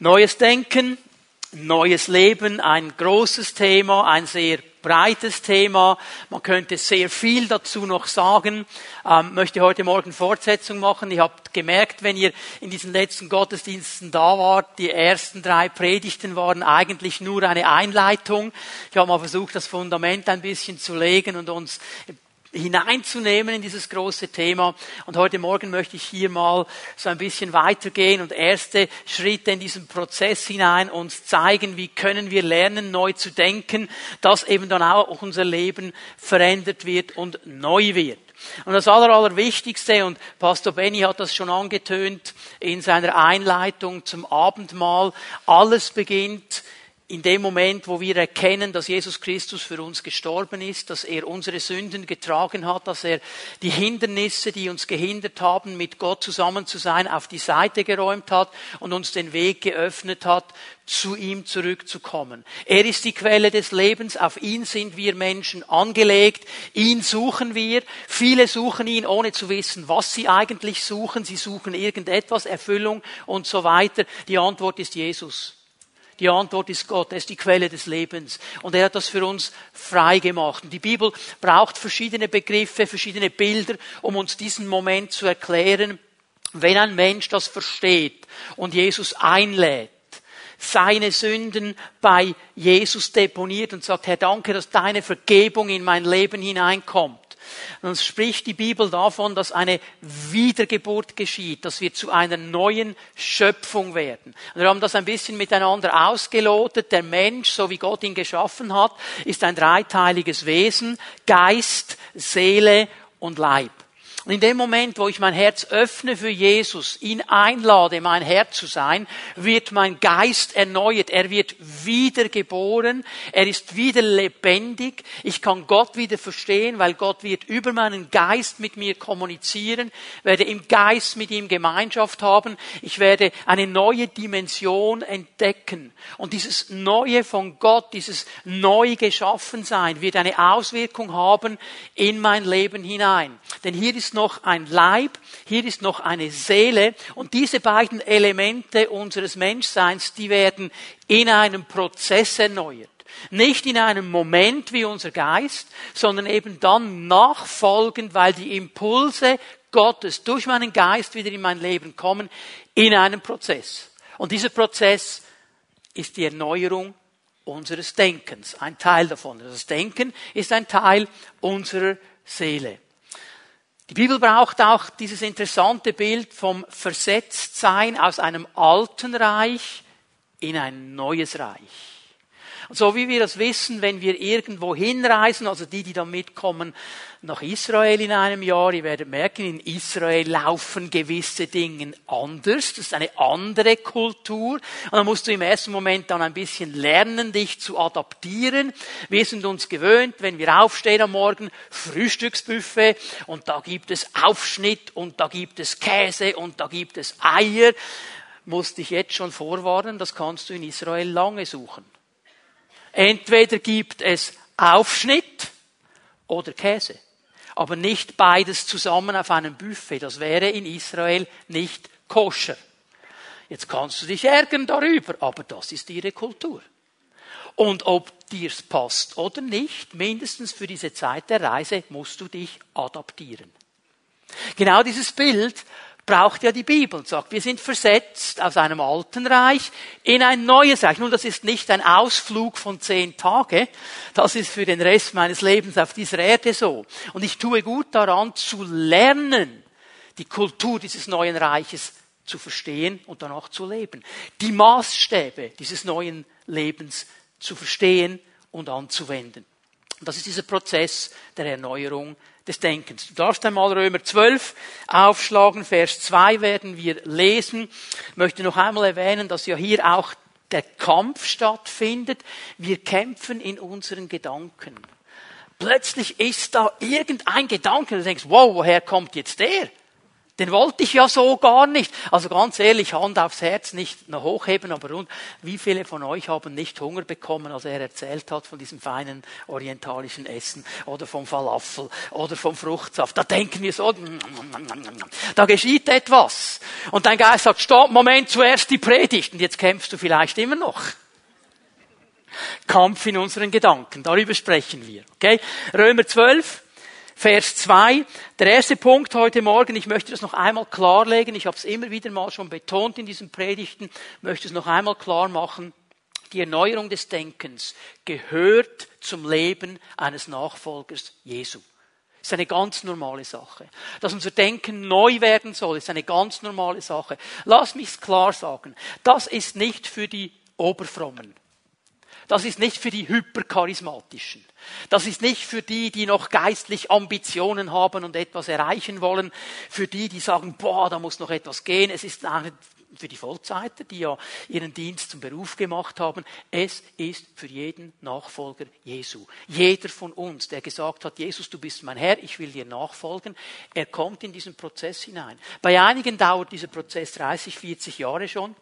Neues Denken, neues Leben, ein großes Thema, ein sehr breites Thema. Man könnte sehr viel dazu noch sagen. Ähm, möchte heute Morgen Fortsetzung machen. Ich habe gemerkt, wenn ihr in diesen letzten Gottesdiensten da wart, die ersten drei Predigten waren eigentlich nur eine Einleitung. Ich habe mal versucht, das Fundament ein bisschen zu legen und uns hineinzunehmen in dieses große Thema. Und heute Morgen möchte ich hier mal so ein bisschen weitergehen und erste Schritte in diesen Prozess hinein uns zeigen, wie können wir lernen, neu zu denken, dass eben dann auch unser Leben verändert wird und neu wird. Und das Aller, Allerwichtigste, und Pastor Benny hat das schon angetönt in seiner Einleitung zum Abendmahl, alles beginnt in dem Moment, wo wir erkennen, dass Jesus Christus für uns gestorben ist, dass er unsere Sünden getragen hat, dass er die Hindernisse, die uns gehindert haben, mit Gott zusammen zu sein, auf die Seite geräumt hat und uns den Weg geöffnet hat, zu ihm zurückzukommen. Er ist die Quelle des Lebens, auf ihn sind wir Menschen angelegt, ihn suchen wir. Viele suchen ihn, ohne zu wissen, was sie eigentlich suchen. Sie suchen irgendetwas, Erfüllung und so weiter. Die Antwort ist Jesus. Die Antwort ist Gott. Er ist die Quelle des Lebens. Und er hat das für uns frei gemacht. Und die Bibel braucht verschiedene Begriffe, verschiedene Bilder, um uns diesen Moment zu erklären. Wenn ein Mensch das versteht und Jesus einlädt, seine Sünden bei Jesus deponiert und sagt, Herr, danke, dass deine Vergebung in mein Leben hineinkommt dann spricht die Bibel davon, dass eine Wiedergeburt geschieht, dass wir zu einer neuen Schöpfung werden. Und wir haben das ein bisschen miteinander ausgelotet. Der Mensch, so wie Gott ihn geschaffen hat, ist ein dreiteiliges Wesen, Geist, Seele und Leib. Und in dem Moment, wo ich mein Herz öffne für Jesus, ihn einlade, mein Herr zu sein, wird mein Geist erneuert. Er wird wiedergeboren. Er ist wieder lebendig. Ich kann Gott wieder verstehen, weil Gott wird über meinen Geist mit mir kommunizieren, werde im Geist mit ihm Gemeinschaft haben. Ich werde eine neue Dimension entdecken. Und dieses Neue von Gott, dieses neu geschaffen sein, wird eine Auswirkung haben in mein Leben hinein. Denn hier ist noch ein Leib, hier ist noch eine Seele und diese beiden Elemente unseres Menschseins, die werden in einem Prozess erneuert. Nicht in einem Moment wie unser Geist, sondern eben dann nachfolgend, weil die Impulse Gottes durch meinen Geist wieder in mein Leben kommen, in einem Prozess. Und dieser Prozess ist die Erneuerung unseres Denkens, ein Teil davon. Das Denken ist ein Teil unserer Seele. Die Bibel braucht auch dieses interessante Bild vom Versetztsein aus einem alten Reich in ein neues Reich. So wie wir das wissen, wenn wir irgendwo hinreisen, also die, die da mitkommen nach Israel in einem Jahr, ihr werdet merken, in Israel laufen gewisse Dinge anders. Das ist eine andere Kultur. Und dann musst du im ersten Moment dann ein bisschen lernen, dich zu adaptieren. Wir sind uns gewöhnt, wenn wir aufstehen am Morgen, Frühstücksbuffet und da gibt es Aufschnitt und da gibt es Käse und da gibt es Eier. Musste ich jetzt schon vorwarnen, das kannst du in Israel lange suchen. Entweder gibt es Aufschnitt oder Käse. Aber nicht beides zusammen auf einem Buffet. Das wäre in Israel nicht koscher. Jetzt kannst du dich ärgern darüber, aber das ist ihre Kultur. Und ob dir's passt oder nicht, mindestens für diese Zeit der Reise musst du dich adaptieren. Genau dieses Bild braucht ja die Bibel und sagt, wir sind versetzt aus einem alten Reich in ein neues Reich. Nun, das ist nicht ein Ausflug von zehn Tagen, das ist für den Rest meines Lebens auf dieser Erde so. Und ich tue gut daran zu lernen, die Kultur dieses neuen Reiches zu verstehen und danach zu leben. Die Maßstäbe dieses neuen Lebens zu verstehen und anzuwenden. Und das ist dieser Prozess der Erneuerung des Denkens. Du darfst einmal Römer 12 aufschlagen, Vers 2 werden wir lesen. Ich möchte noch einmal erwähnen, dass ja hier auch der Kampf stattfindet. Wir kämpfen in unseren Gedanken. Plötzlich ist da irgendein Gedanke, du denkst, wow, woher kommt jetzt der? Den wollte ich ja so gar nicht. Also ganz ehrlich, Hand aufs Herz, nicht noch hochheben, aber rund. Wie viele von euch haben nicht Hunger bekommen, als er erzählt hat von diesem feinen orientalischen Essen oder vom Falafel oder vom Fruchtsaft? Da denken wir so, da geschieht etwas. Und dein Geist sagt, stopp, Moment, zuerst die Predigt. Und jetzt kämpfst du vielleicht immer noch. Kampf in unseren Gedanken. Darüber sprechen wir. Okay? Römer 12. Vers 2. Der erste Punkt heute Morgen, ich möchte das noch einmal klarlegen, ich habe es immer wieder mal schon betont in diesen Predigten, möchte es noch einmal klar machen. Die Erneuerung des Denkens gehört zum Leben eines Nachfolgers Jesu. Ist eine ganz normale Sache. Dass unser Denken neu werden soll, ist eine ganz normale Sache. Lass mich klar sagen. Das ist nicht für die Oberfrommen. Das ist nicht für die Hypercharismatischen. Das ist nicht für die, die noch geistlich Ambitionen haben und etwas erreichen wollen. Für die, die sagen, boah, da muss noch etwas gehen. Es ist für die Vollzeiter, die ja ihren Dienst zum Beruf gemacht haben. Es ist für jeden Nachfolger Jesu. Jeder von uns, der gesagt hat, Jesus, du bist mein Herr, ich will dir nachfolgen, er kommt in diesen Prozess hinein. Bei einigen dauert dieser Prozess 30, 40 Jahre schon.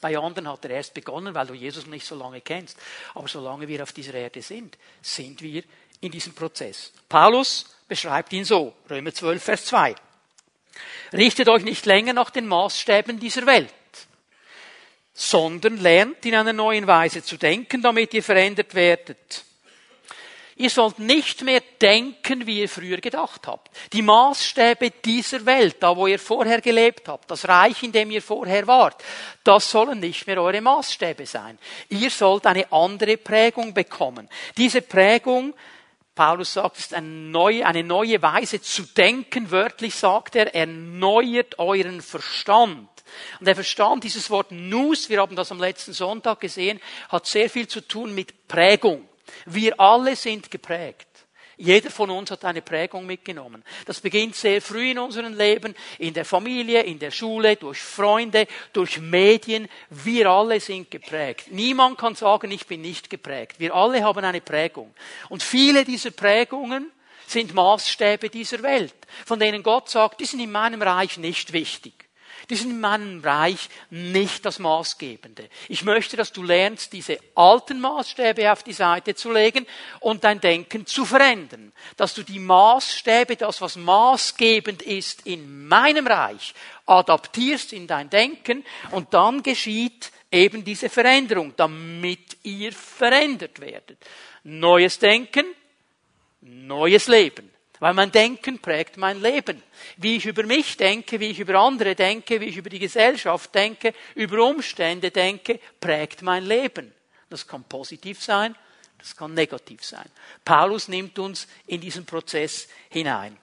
Bei anderen hat er erst begonnen, weil du Jesus nicht so lange kennst. Aber solange wir auf dieser Erde sind, sind wir in diesem Prozess. Paulus beschreibt ihn so, Römer 12, Vers 2. Richtet euch nicht länger nach den Maßstäben dieser Welt, sondern lernt in einer neuen Weise zu denken, damit ihr verändert werdet Ihr sollt nicht mehr denken, wie ihr früher gedacht habt. Die Maßstäbe dieser Welt, da wo ihr vorher gelebt habt, das Reich, in dem ihr vorher wart, das sollen nicht mehr eure Maßstäbe sein. Ihr sollt eine andere Prägung bekommen. Diese Prägung Paulus sagt, ist eine neue, eine neue Weise zu denken. Wörtlich sagt er, erneuert euren Verstand. Und der Verstand, dieses Wort Nus, wir haben das am letzten Sonntag gesehen, hat sehr viel zu tun mit Prägung. Wir alle sind geprägt. Jeder von uns hat eine Prägung mitgenommen. Das beginnt sehr früh in unserem Leben, in der Familie, in der Schule, durch Freunde, durch Medien. Wir alle sind geprägt. Niemand kann sagen, ich bin nicht geprägt. Wir alle haben eine Prägung. Und viele dieser Prägungen sind Maßstäbe dieser Welt, von denen Gott sagt, die sind in meinem Reich nicht wichtig die sind in meinem Reich nicht das Maßgebende. Ich möchte, dass du lernst, diese alten Maßstäbe auf die Seite zu legen und dein Denken zu verändern. Dass du die Maßstäbe, das was maßgebend ist in meinem Reich, adaptierst in dein Denken und dann geschieht eben diese Veränderung, damit ihr verändert werdet. Neues Denken, neues Leben. Weil mein Denken prägt mein Leben. Wie ich über mich denke, wie ich über andere denke, wie ich über die Gesellschaft denke, über Umstände denke, prägt mein Leben. Das kann positiv sein, das kann negativ sein. Paulus nimmt uns in diesen Prozess hinein.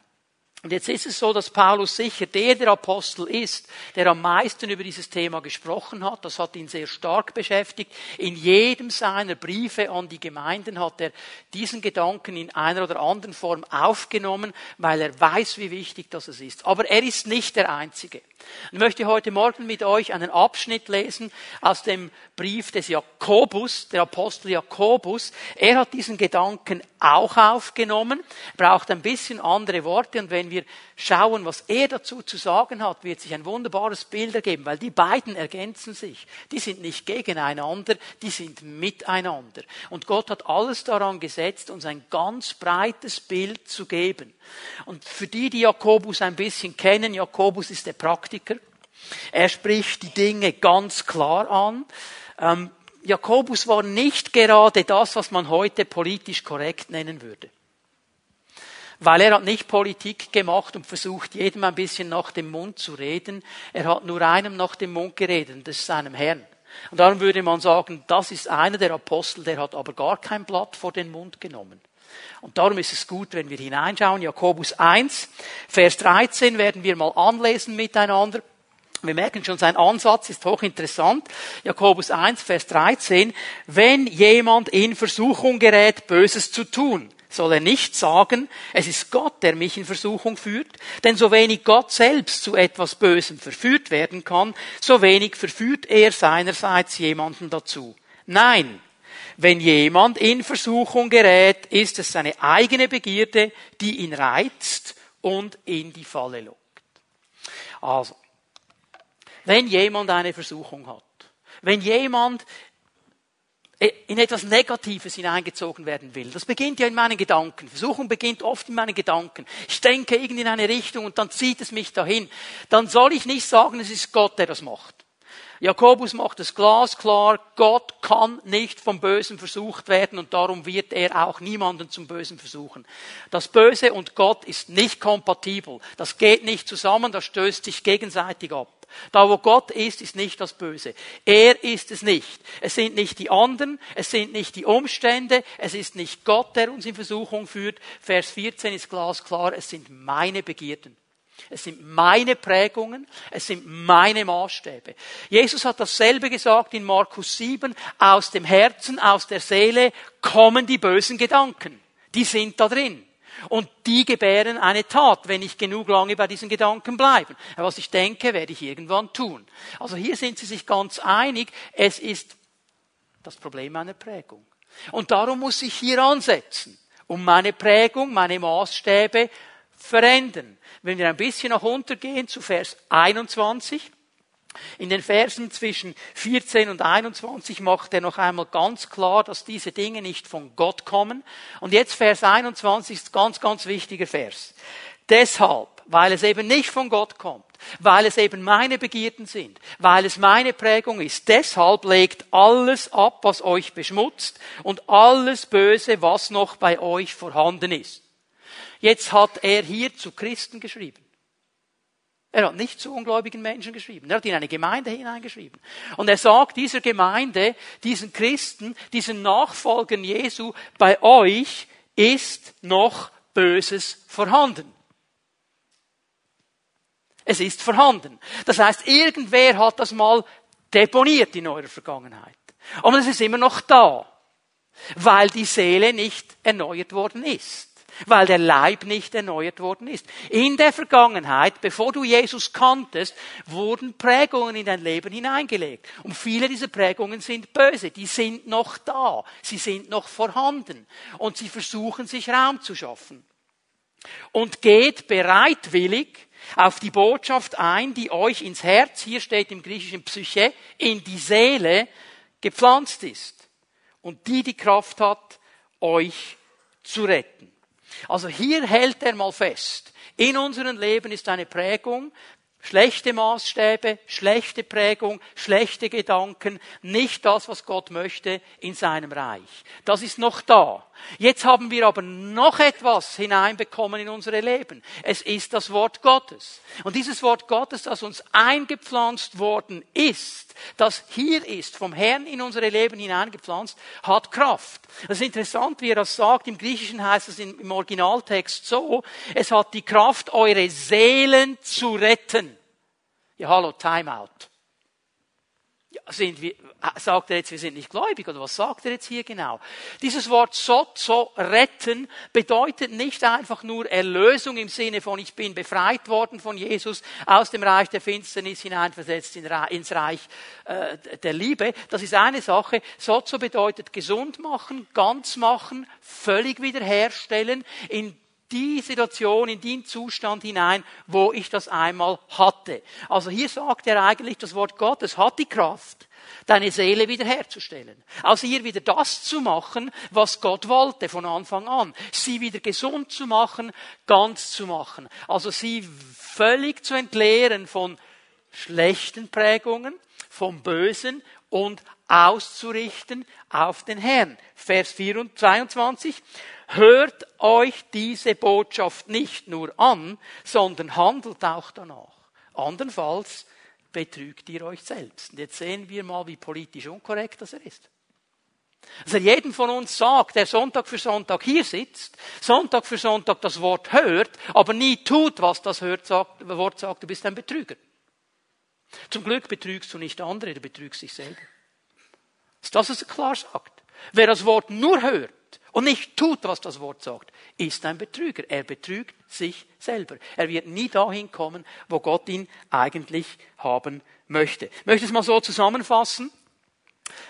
Und jetzt ist es so, dass Paulus sicher der der Apostel ist, der am meisten über dieses Thema gesprochen hat. Das hat ihn sehr stark beschäftigt. In jedem seiner Briefe an die Gemeinden hat er diesen Gedanken in einer oder anderen Form aufgenommen, weil er weiß, wie wichtig das ist. Aber er ist nicht der Einzige. Ich möchte heute Morgen mit euch einen Abschnitt lesen aus dem Brief des Jakobus, der Apostel Jakobus. Er hat diesen Gedanken auch aufgenommen, braucht ein bisschen andere Worte und wenn wir schauen, was er dazu zu sagen hat, wird sich ein wunderbares Bild ergeben, weil die beiden ergänzen sich. Die sind nicht gegeneinander, die sind miteinander. Und Gott hat alles daran gesetzt, uns ein ganz breites Bild zu geben. Und für die, die Jakobus ein bisschen kennen, Jakobus ist der Praktiker. Er spricht die Dinge ganz klar an. Ähm, Jakobus war nicht gerade das, was man heute politisch korrekt nennen würde. Weil er hat nicht Politik gemacht und versucht, jedem ein bisschen nach dem Mund zu reden. Er hat nur einem nach dem Mund geredet, das ist seinem Herrn. Und darum würde man sagen, das ist einer der Apostel, der hat aber gar kein Blatt vor den Mund genommen. Und darum ist es gut, wenn wir hineinschauen. Jakobus 1, Vers 13 werden wir mal anlesen miteinander. Wir merken schon, sein Ansatz ist hochinteressant. Jakobus 1, Vers 13. Wenn jemand in Versuchung gerät, Böses zu tun, soll er nicht sagen, es ist Gott, der mich in Versuchung führt, denn so wenig Gott selbst zu etwas Bösem verführt werden kann, so wenig verführt er seinerseits jemanden dazu. Nein, wenn jemand in Versuchung gerät, ist es seine eigene Begierde, die ihn reizt und in die Falle lockt. Also, wenn jemand eine Versuchung hat, wenn jemand in etwas Negatives hineingezogen werden will. Das beginnt ja in meinen Gedanken. Versuchung beginnt oft in meinen Gedanken. Ich denke irgendwie in eine Richtung und dann zieht es mich dahin. Dann soll ich nicht sagen, es ist Gott, der das macht. Jakobus macht es glasklar, Gott kann nicht vom Bösen versucht werden und darum wird er auch niemanden zum Bösen versuchen. Das Böse und Gott ist nicht kompatibel. Das geht nicht zusammen, das stößt sich gegenseitig ab. Da wo Gott ist, ist nicht das Böse. Er ist es nicht. Es sind nicht die anderen, es sind nicht die Umstände, es ist nicht Gott, der uns in Versuchung führt. Vers 14 ist glasklar, es sind meine Begierden. Es sind meine Prägungen, es sind meine Maßstäbe. Jesus hat dasselbe gesagt in Markus 7, aus dem Herzen, aus der Seele kommen die bösen Gedanken. Die sind da drin. Und die gebären eine Tat, wenn ich genug lange bei diesen Gedanken bleibe. Was ich denke, werde ich irgendwann tun. Also hier sind sie sich ganz einig, es ist das Problem einer Prägung. Und darum muss ich hier ansetzen, um meine Prägung, meine Maßstäbe verändern. Wenn wir ein bisschen nach unten gehen zu Vers 21, in den Versen zwischen 14 und 21 macht er noch einmal ganz klar, dass diese Dinge nicht von Gott kommen. Und jetzt Vers 21 ist ganz, ganz wichtiger Vers. Deshalb, weil es eben nicht von Gott kommt, weil es eben meine Begierden sind, weil es meine Prägung ist, deshalb legt alles ab, was euch beschmutzt und alles Böse, was noch bei euch vorhanden ist. Jetzt hat er hier zu Christen geschrieben. Er hat nicht zu ungläubigen Menschen geschrieben. Er hat in eine Gemeinde hineingeschrieben. Und er sagt dieser Gemeinde, diesen Christen, diesen Nachfolgern Jesu, bei euch ist noch Böses vorhanden. Es ist vorhanden. Das heißt, irgendwer hat das mal deponiert in eurer Vergangenheit. Und es ist immer noch da, weil die Seele nicht erneuert worden ist weil der Leib nicht erneuert worden ist. In der Vergangenheit, bevor du Jesus kanntest, wurden Prägungen in dein Leben hineingelegt. Und viele dieser Prägungen sind böse, die sind noch da, sie sind noch vorhanden und sie versuchen sich Raum zu schaffen. Und geht bereitwillig auf die Botschaft ein, die euch ins Herz, hier steht im griechischen Psyche, in die Seele gepflanzt ist und die die Kraft hat, euch zu retten. Also hier hält er mal fest. In unserem Leben ist eine Prägung, schlechte Maßstäbe, schlechte Prägung, schlechte Gedanken, nicht das, was Gott möchte in seinem Reich. Das ist noch da. Jetzt haben wir aber noch etwas hineinbekommen in unsere Leben. Es ist das Wort Gottes. Und dieses Wort Gottes, das uns eingepflanzt worden ist, das hier ist, vom Herrn in unsere Leben hineingepflanzt, hat Kraft. Das ist interessant, wie er das sagt. Im Griechischen heißt es im Originaltext so, es hat die Kraft, eure Seelen zu retten. Ja, hallo, Timeout sind wir, sagt er jetzt, wir sind nicht gläubig oder was sagt er jetzt hier genau? Dieses Wort sozo, retten, bedeutet nicht einfach nur Erlösung im Sinne von ich bin befreit worden von Jesus aus dem Reich der Finsternis hineinversetzt ins Reich äh, der Liebe. Das ist eine Sache. Sozo bedeutet gesund machen, ganz machen, völlig wiederherstellen, in die Situation, in den Zustand hinein, wo ich das einmal hatte. Also hier sagt er eigentlich, das Wort Gottes hat die Kraft, deine Seele wiederherzustellen. Also hier wieder das zu machen, was Gott wollte von Anfang an. Sie wieder gesund zu machen, ganz zu machen. Also sie völlig zu entleeren von schlechten Prägungen, vom Bösen und auszurichten auf den Herrn. Vers 22 hört euch diese Botschaft nicht nur an, sondern handelt auch danach. Andernfalls betrügt ihr euch selbst. Und jetzt sehen wir mal, wie politisch unkorrekt das ist. Also jedem von uns sagt, der Sonntag für Sonntag hier sitzt, Sonntag für Sonntag das Wort hört, aber nie tut, was das Wort sagt, du bist ein Betrüger. Zum Glück betrügst du nicht andere, du betrügst dich selber. Das ist das, was er klar sagt. Wer das Wort nur hört, und nicht tut, was das Wort sagt, ist ein Betrüger. Er betrügt sich selber. Er wird nie dahin kommen, wo Gott ihn eigentlich haben möchte. Ich möchte es mal so zusammenfassen.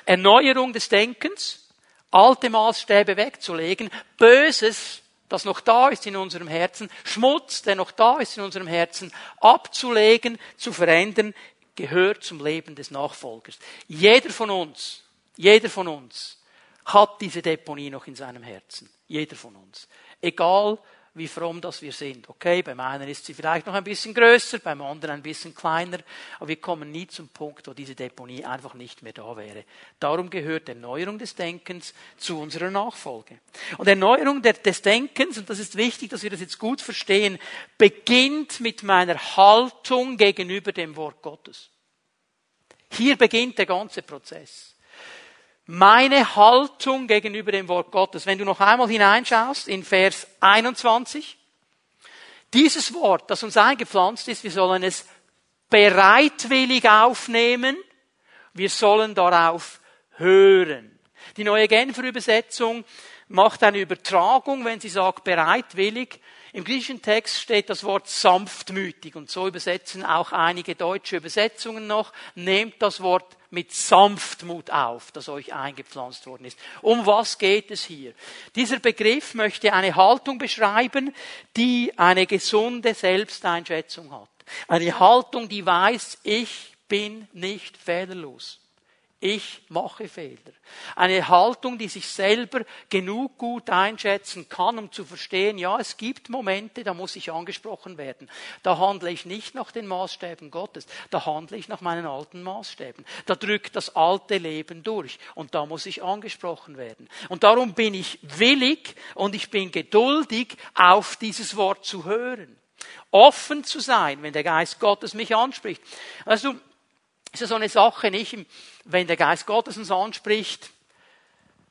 Erneuerung des Denkens, alte Maßstäbe wegzulegen, Böses das noch da ist in unserem Herzen, Schmutz, der noch da ist in unserem Herzen, abzulegen, zu verändern, gehört zum Leben des Nachfolgers. Jeder von uns, jeder von uns hat diese Deponie noch in seinem Herzen. Jeder von uns. Egal, wie fromm das wir sind. Okay, beim einen ist sie vielleicht noch ein bisschen größer, beim anderen ein bisschen kleiner, aber wir kommen nie zum Punkt, wo diese Deponie einfach nicht mehr da wäre. Darum gehört Erneuerung des Denkens zu unserer Nachfolge. Und Erneuerung des Denkens, und das ist wichtig, dass wir das jetzt gut verstehen, beginnt mit meiner Haltung gegenüber dem Wort Gottes. Hier beginnt der ganze Prozess meine Haltung gegenüber dem Wort Gottes. Wenn du noch einmal hineinschaust in Vers 21, dieses Wort, das uns eingepflanzt ist, wir sollen es bereitwillig aufnehmen, wir sollen darauf hören. Die neue Genfer Übersetzung macht eine Übertragung, wenn sie sagt bereitwillig. Im griechischen Text steht das Wort sanftmütig und so übersetzen auch einige deutsche Übersetzungen noch. Nehmt das Wort mit Sanftmut auf, das euch eingepflanzt worden ist. Um was geht es hier? Dieser Begriff möchte eine Haltung beschreiben, die eine gesunde Selbsteinschätzung hat. Eine Haltung, die weiß, ich bin nicht fehlerlos. Ich mache Fehler. Eine Haltung, die sich selber genug gut einschätzen kann, um zu verstehen, ja, es gibt Momente, da muss ich angesprochen werden. Da handle ich nicht nach den Maßstäben Gottes, da handle ich nach meinen alten Maßstäben. Da drückt das alte Leben durch und da muss ich angesprochen werden. Und darum bin ich willig und ich bin geduldig, auf dieses Wort zu hören. Offen zu sein, wenn der Geist Gottes mich anspricht. Also, ist so eine Sache nicht, wenn der Geist Gottes uns anspricht,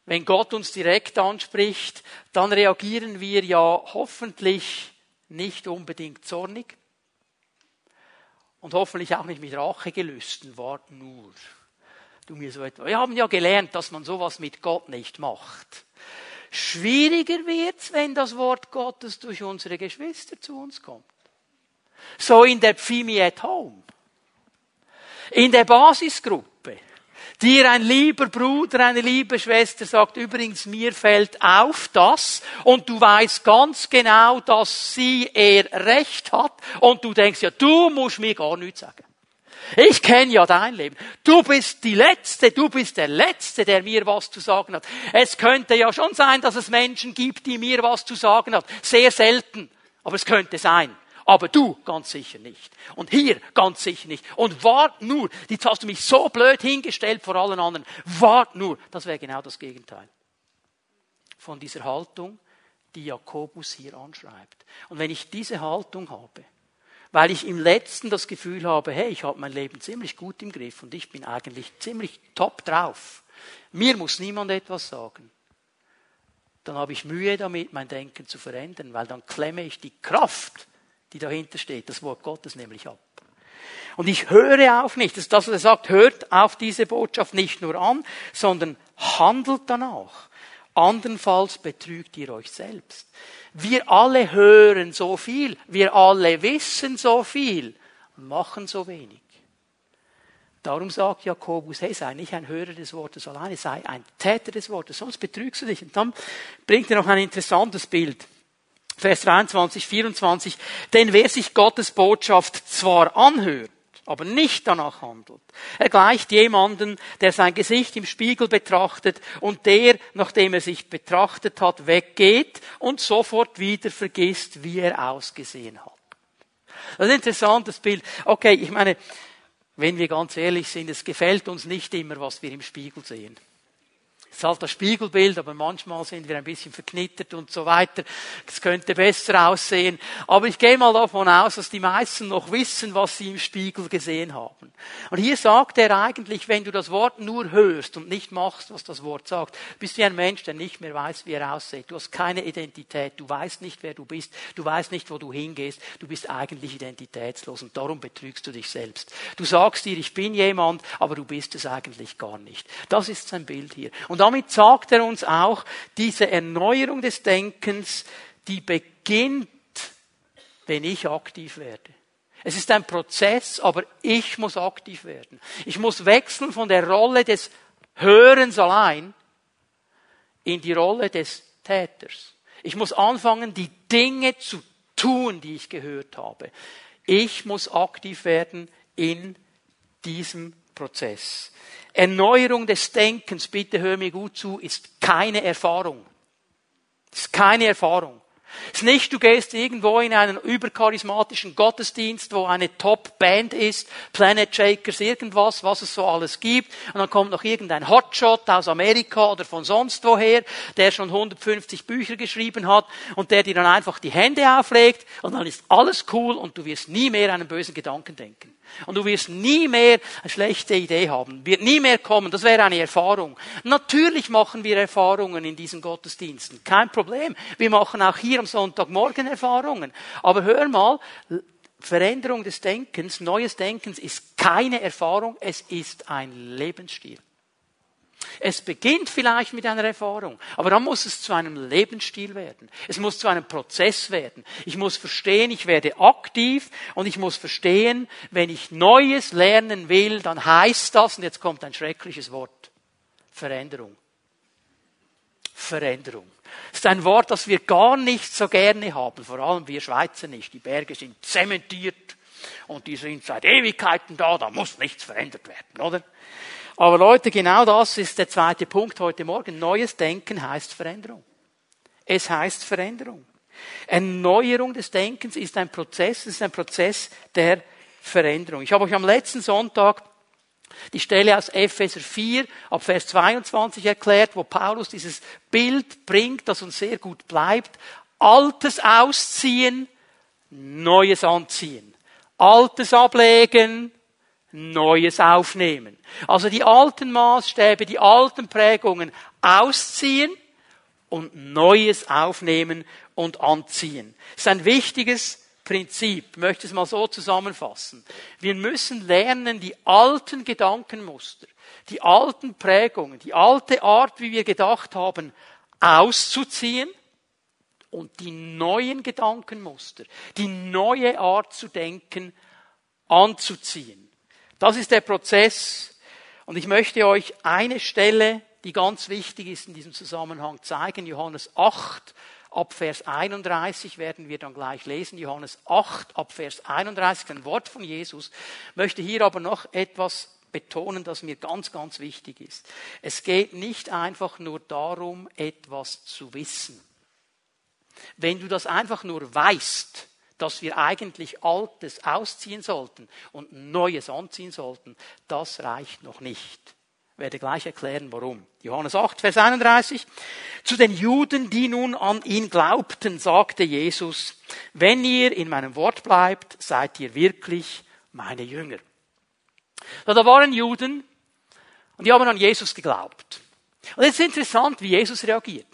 wenn Gott uns direkt anspricht, dann reagieren wir ja hoffentlich nicht unbedingt zornig und hoffentlich auch nicht mit Rachegelüsten. Wart nur. Du mir so etwas. Wir haben ja gelernt, dass man sowas mit Gott nicht macht. Schwieriger wird's, wenn das Wort Gottes durch unsere Geschwister zu uns kommt. So in der Pfimi at Home. In der Basisgruppe dir ein lieber Bruder, eine liebe Schwester sagt, übrigens, mir fällt auf das und du weißt ganz genau, dass sie er recht hat und du denkst, ja, du musst mir gar nichts sagen. Ich kenne ja dein Leben. Du bist die Letzte, du bist der Letzte, der mir was zu sagen hat. Es könnte ja schon sein, dass es Menschen gibt, die mir was zu sagen hat. Sehr selten. Aber es könnte sein. Aber du ganz sicher nicht. Und hier ganz sicher nicht. Und wart nur, jetzt hast du mich so blöd hingestellt vor allen anderen. Wart nur. Das wäre genau das Gegenteil. Von dieser Haltung, die Jakobus hier anschreibt. Und wenn ich diese Haltung habe, weil ich im letzten das Gefühl habe, hey, ich habe mein Leben ziemlich gut im Griff und ich bin eigentlich ziemlich top drauf. Mir muss niemand etwas sagen. Dann habe ich Mühe damit, mein Denken zu verändern, weil dann klemme ich die Kraft die dahinter steht, das Wort Gottes nämlich ab. Und ich höre auf nicht, das ist das, was er sagt, hört auf diese Botschaft nicht nur an, sondern handelt danach. Andernfalls betrügt ihr euch selbst. Wir alle hören so viel, wir alle wissen so viel machen so wenig. Darum sagt Jakobus, hey, sei nicht ein Hörer des Wortes alleine, sei ein Täter des Wortes, sonst betrügst du dich. Und dann bringt er noch ein interessantes Bild. Vers 23, 24, denn wer sich Gottes Botschaft zwar anhört, aber nicht danach handelt. Er gleicht jemanden, der sein Gesicht im Spiegel betrachtet und der, nachdem er sich betrachtet hat, weggeht und sofort wieder vergisst, wie er ausgesehen hat. Das ist ein interessantes Bild. Okay, ich meine, wenn wir ganz ehrlich sind, es gefällt uns nicht immer, was wir im Spiegel sehen. Das ist halt das Spiegelbild, aber manchmal sind wir ein bisschen verknittert und so weiter. Es könnte besser aussehen. Aber ich gehe mal davon aus, dass die meisten noch wissen, was sie im Spiegel gesehen haben. Und hier sagt er eigentlich, wenn du das Wort nur hörst und nicht machst, was das Wort sagt, bist du ein Mensch, der nicht mehr weiß, wie er aussieht. Du hast keine Identität. Du weißt nicht, wer du bist. Du weißt nicht, wo du hingehst. Du bist eigentlich identitätslos und darum betrügst du dich selbst. Du sagst dir, ich bin jemand, aber du bist es eigentlich gar nicht. Das ist sein Bild hier. Und damit sagt er uns auch, diese Erneuerung des Denkens, die beginnt, wenn ich aktiv werde. Es ist ein Prozess, aber ich muss aktiv werden. Ich muss wechseln von der Rolle des Hörens allein in die Rolle des Täters. Ich muss anfangen, die Dinge zu tun, die ich gehört habe. Ich muss aktiv werden in diesem Prozess. Erneuerung des Denkens, bitte hör mir gut zu, ist keine Erfahrung. Ist keine Erfahrung. Es ist nicht, du gehst irgendwo in einen übercharismatischen Gottesdienst, wo eine Top-Band ist, Planet Shakers, irgendwas, was es so alles gibt, und dann kommt noch irgendein Hotshot aus Amerika oder von sonst woher, der schon 150 Bücher geschrieben hat und der dir dann einfach die Hände auflegt und dann ist alles cool und du wirst nie mehr einen bösen Gedanken denken. Und du wirst nie mehr eine schlechte Idee haben, wird nie mehr kommen. Das wäre eine Erfahrung. Natürlich machen wir Erfahrungen in diesen Gottesdiensten. Kein Problem. Wir machen auch hier am Sonntagmorgen Erfahrungen. Aber hör mal, Veränderung des Denkens, neues Denkens ist keine Erfahrung, es ist ein Lebensstil. Es beginnt vielleicht mit einer Erfahrung, aber dann muss es zu einem Lebensstil werden. Es muss zu einem Prozess werden. Ich muss verstehen, ich werde aktiv und ich muss verstehen, wenn ich Neues lernen will, dann heißt das, und jetzt kommt ein schreckliches Wort, Veränderung. Veränderung. Das ist ein Wort, das wir gar nicht so gerne haben, vor allem wir Schweizer nicht. Die Berge sind zementiert und die sind seit Ewigkeiten da, da muss nichts verändert werden, oder? Aber Leute, genau das ist der zweite Punkt heute Morgen. Neues Denken heißt Veränderung. Es heißt Veränderung. Erneuerung des Denkens ist ein Prozess, es ist ein Prozess der Veränderung. Ich habe euch am letzten Sonntag die Stelle aus Epheser 4 ab Vers 22 erklärt, wo Paulus dieses Bild bringt, das uns sehr gut bleibt. Altes ausziehen, Neues anziehen. Altes ablegen, Neues aufnehmen. Also die alten Maßstäbe, die alten Prägungen ausziehen und Neues aufnehmen und anziehen. Das ist ein wichtiges Prinzip. Ich möchte es mal so zusammenfassen. Wir müssen lernen, die alten Gedankenmuster, die alten Prägungen, die alte Art, wie wir gedacht haben, auszuziehen und die neuen Gedankenmuster, die neue Art zu denken, anzuziehen. Das ist der Prozess. Und ich möchte euch eine Stelle, die ganz wichtig ist in diesem Zusammenhang, zeigen. Johannes 8 ab Vers 31 werden wir dann gleich lesen. Johannes 8 ab Vers 31, ein Wort von Jesus. Ich möchte hier aber noch etwas betonen, das mir ganz, ganz wichtig ist. Es geht nicht einfach nur darum, etwas zu wissen. Wenn du das einfach nur weißt, dass wir eigentlich Altes ausziehen sollten und Neues anziehen sollten, das reicht noch nicht. Ich werde gleich erklären, warum. Johannes 8, Vers 31. Zu den Juden, die nun an ihn glaubten, sagte Jesus, wenn ihr in meinem Wort bleibt, seid ihr wirklich meine Jünger. Da waren Juden und die haben an Jesus geglaubt. Und jetzt ist interessant, wie Jesus reagiert.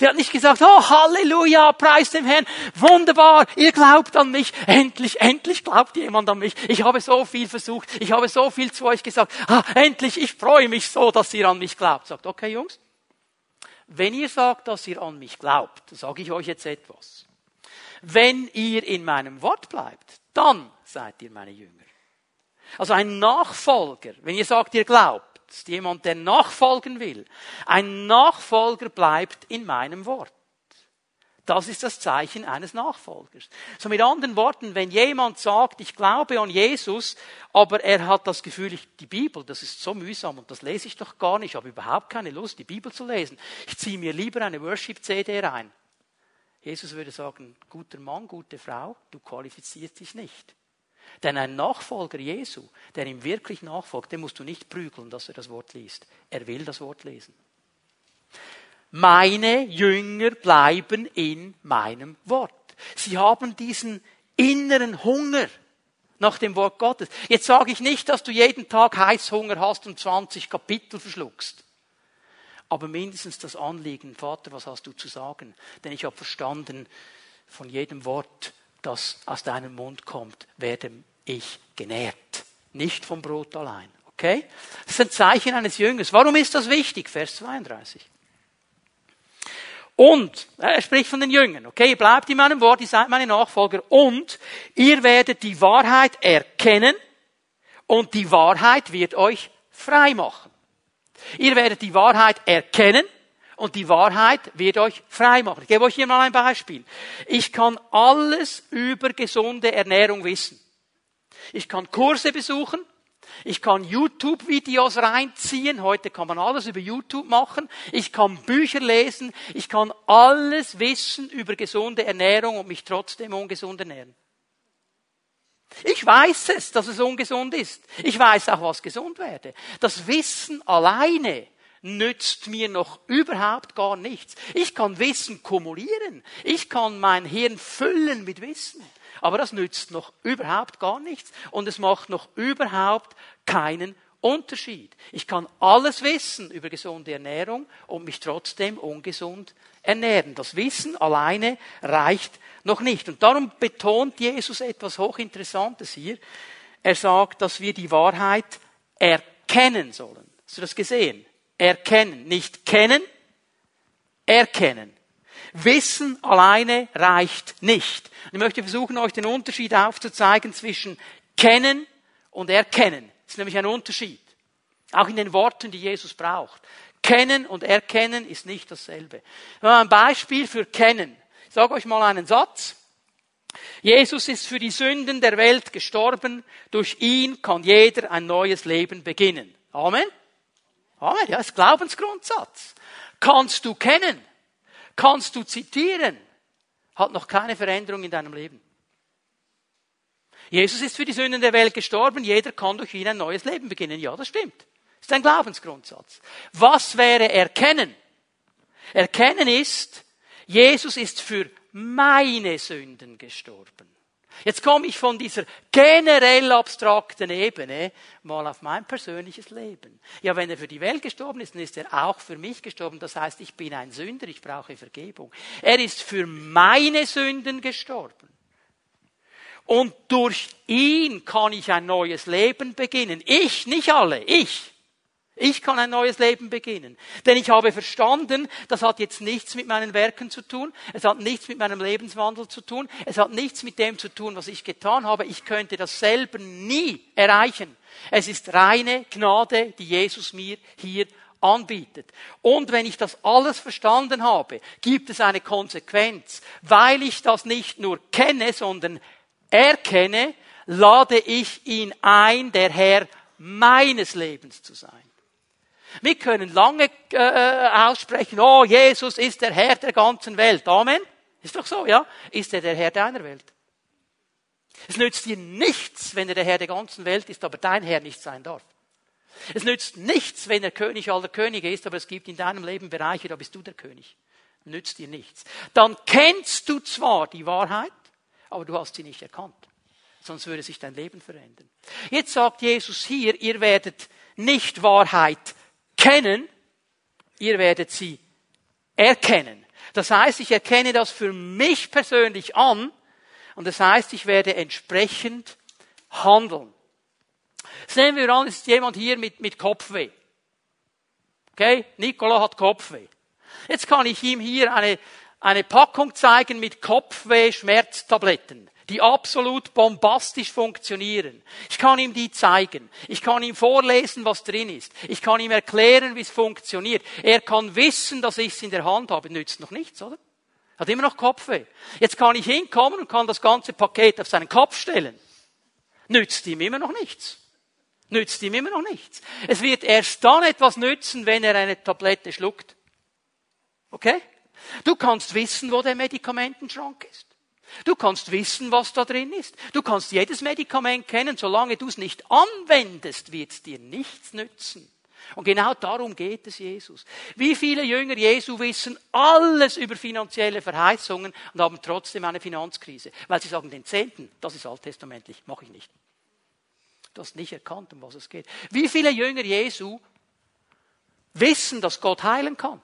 Der hat nicht gesagt, oh Halleluja, preis dem Herrn, wunderbar, ihr glaubt an mich, endlich, endlich glaubt jemand an mich. Ich habe so viel versucht, ich habe so viel zu euch gesagt, ah, endlich, ich freue mich so, dass ihr an mich glaubt. Sagt, okay Jungs, wenn ihr sagt, dass ihr an mich glaubt, sage ich euch jetzt etwas. Wenn ihr in meinem Wort bleibt, dann seid ihr meine Jünger. Also ein Nachfolger, wenn ihr sagt, ihr glaubt, jemand, der nachfolgen will. Ein Nachfolger bleibt in meinem Wort. Das ist das Zeichen eines Nachfolgers. So mit anderen Worten, wenn jemand sagt, ich glaube an Jesus, aber er hat das Gefühl, ich, die Bibel, das ist so mühsam und das lese ich doch gar nicht, ich habe überhaupt keine Lust, die Bibel zu lesen. Ich ziehe mir lieber eine Worship-CD rein. Jesus würde sagen, guter Mann, gute Frau, du qualifizierst dich nicht. Denn ein Nachfolger Jesu, der ihm wirklich nachfolgt, den musst du nicht prügeln, dass er das Wort liest. Er will das Wort lesen. Meine Jünger bleiben in meinem Wort. Sie haben diesen inneren Hunger nach dem Wort Gottes. Jetzt sage ich nicht, dass du jeden Tag Heißhunger hast und 20 Kapitel verschluckst. Aber mindestens das Anliegen, Vater, was hast du zu sagen? Denn ich habe verstanden, von jedem Wort das aus deinem Mund kommt, werde ich genährt. Nicht vom Brot allein. Okay? Das ist ein Zeichen eines Jüngers. Warum ist das wichtig? Vers 32. Und, er spricht von den Jüngern, okay, ihr bleibt in meinem Wort, ihr seid meine Nachfolger und ihr werdet die Wahrheit erkennen und die Wahrheit wird euch frei machen. Ihr werdet die Wahrheit erkennen und die Wahrheit wird euch frei machen. Ich gebe euch hier mal ein Beispiel. Ich kann alles über gesunde Ernährung wissen. Ich kann Kurse besuchen. Ich kann YouTube-Videos reinziehen. Heute kann man alles über YouTube machen. Ich kann Bücher lesen. Ich kann alles wissen über gesunde Ernährung und mich trotzdem ungesund ernähren. Ich weiß es, dass es ungesund ist. Ich weiß auch, was gesund werde. Das Wissen alleine nützt mir noch überhaupt gar nichts. Ich kann Wissen kumulieren. Ich kann mein Hirn füllen mit Wissen. Aber das nützt noch überhaupt gar nichts. Und es macht noch überhaupt keinen Unterschied. Ich kann alles wissen über gesunde Ernährung und mich trotzdem ungesund ernähren. Das Wissen alleine reicht noch nicht. Und darum betont Jesus etwas Hochinteressantes hier. Er sagt, dass wir die Wahrheit erkennen sollen. Hast du das gesehen? Erkennen. Nicht kennen, erkennen. Wissen alleine reicht nicht. Ich möchte versuchen, euch den Unterschied aufzuzeigen zwischen kennen und erkennen. Das ist nämlich ein Unterschied. Auch in den Worten, die Jesus braucht. Kennen und erkennen ist nicht dasselbe. Ein Beispiel für kennen. Ich sage euch mal einen Satz. Jesus ist für die Sünden der Welt gestorben. Durch ihn kann jeder ein neues Leben beginnen. Amen. Amen. Ja, ist Glaubensgrundsatz. Kannst du kennen? Kannst du zitieren? Hat noch keine Veränderung in deinem Leben. Jesus ist für die Sünden der Welt gestorben. Jeder kann durch ihn ein neues Leben beginnen. Ja, das stimmt. Ist ein Glaubensgrundsatz. Was wäre Erkennen? Erkennen ist, Jesus ist für meine Sünden gestorben. Jetzt komme ich von dieser generell abstrakten Ebene mal auf mein persönliches Leben. Ja, wenn er für die Welt gestorben ist, dann ist er auch für mich gestorben. Das heißt, ich bin ein Sünder, ich brauche Vergebung. Er ist für meine Sünden gestorben. Und durch ihn kann ich ein neues Leben beginnen. Ich, nicht alle, ich. Ich kann ein neues Leben beginnen. Denn ich habe verstanden, das hat jetzt nichts mit meinen Werken zu tun, es hat nichts mit meinem Lebenswandel zu tun, es hat nichts mit dem zu tun, was ich getan habe. Ich könnte das selber nie erreichen. Es ist reine Gnade, die Jesus mir hier anbietet. Und wenn ich das alles verstanden habe, gibt es eine Konsequenz. Weil ich das nicht nur kenne, sondern erkenne, lade ich ihn ein, der Herr meines Lebens zu sein. Wir können lange äh, äh, aussprechen, oh, Jesus ist der Herr der ganzen Welt. Amen. Ist doch so, ja? Ist er der Herr deiner Welt? Es nützt dir nichts, wenn er der Herr der ganzen Welt ist, aber dein Herr nicht sein darf. Es nützt nichts, wenn er König aller Könige ist, aber es gibt in deinem Leben Bereiche, da bist du der König. Nützt dir nichts. Dann kennst du zwar die Wahrheit, aber du hast sie nicht erkannt. Sonst würde sich dein Leben verändern. Jetzt sagt Jesus hier, ihr werdet nicht Wahrheit kennen, ihr werdet sie erkennen. Das heißt, ich erkenne das für mich persönlich an und das heißt, ich werde entsprechend handeln. Jetzt nehmen wir an, ist jemand hier mit, mit Kopfweh. Okay? Nicola hat Kopfweh. Jetzt kann ich ihm hier eine, eine Packung zeigen mit Kopfweh-Schmerztabletten die absolut bombastisch funktionieren. Ich kann ihm die zeigen. Ich kann ihm vorlesen, was drin ist. Ich kann ihm erklären, wie es funktioniert. Er kann wissen, dass ich es in der Hand habe. Nützt noch nichts, oder? Hat immer noch Kopfweh. Jetzt kann ich hinkommen und kann das ganze Paket auf seinen Kopf stellen. Nützt ihm immer noch nichts. Nützt ihm immer noch nichts. Es wird erst dann etwas nützen, wenn er eine Tablette schluckt. Okay? Du kannst wissen, wo der Medikamentenschrank ist. Du kannst wissen, was da drin ist. Du kannst jedes Medikament kennen. Solange du es nicht anwendest, wird es dir nichts nützen. Und genau darum geht es Jesus. Wie viele Jünger Jesu wissen alles über finanzielle Verheißungen und haben trotzdem eine Finanzkrise, weil sie sagen, den Zehnten, das ist alttestamentlich, mache ich nicht. Du hast nicht erkannt, um was es geht. Wie viele Jünger Jesu wissen, dass Gott heilen kann,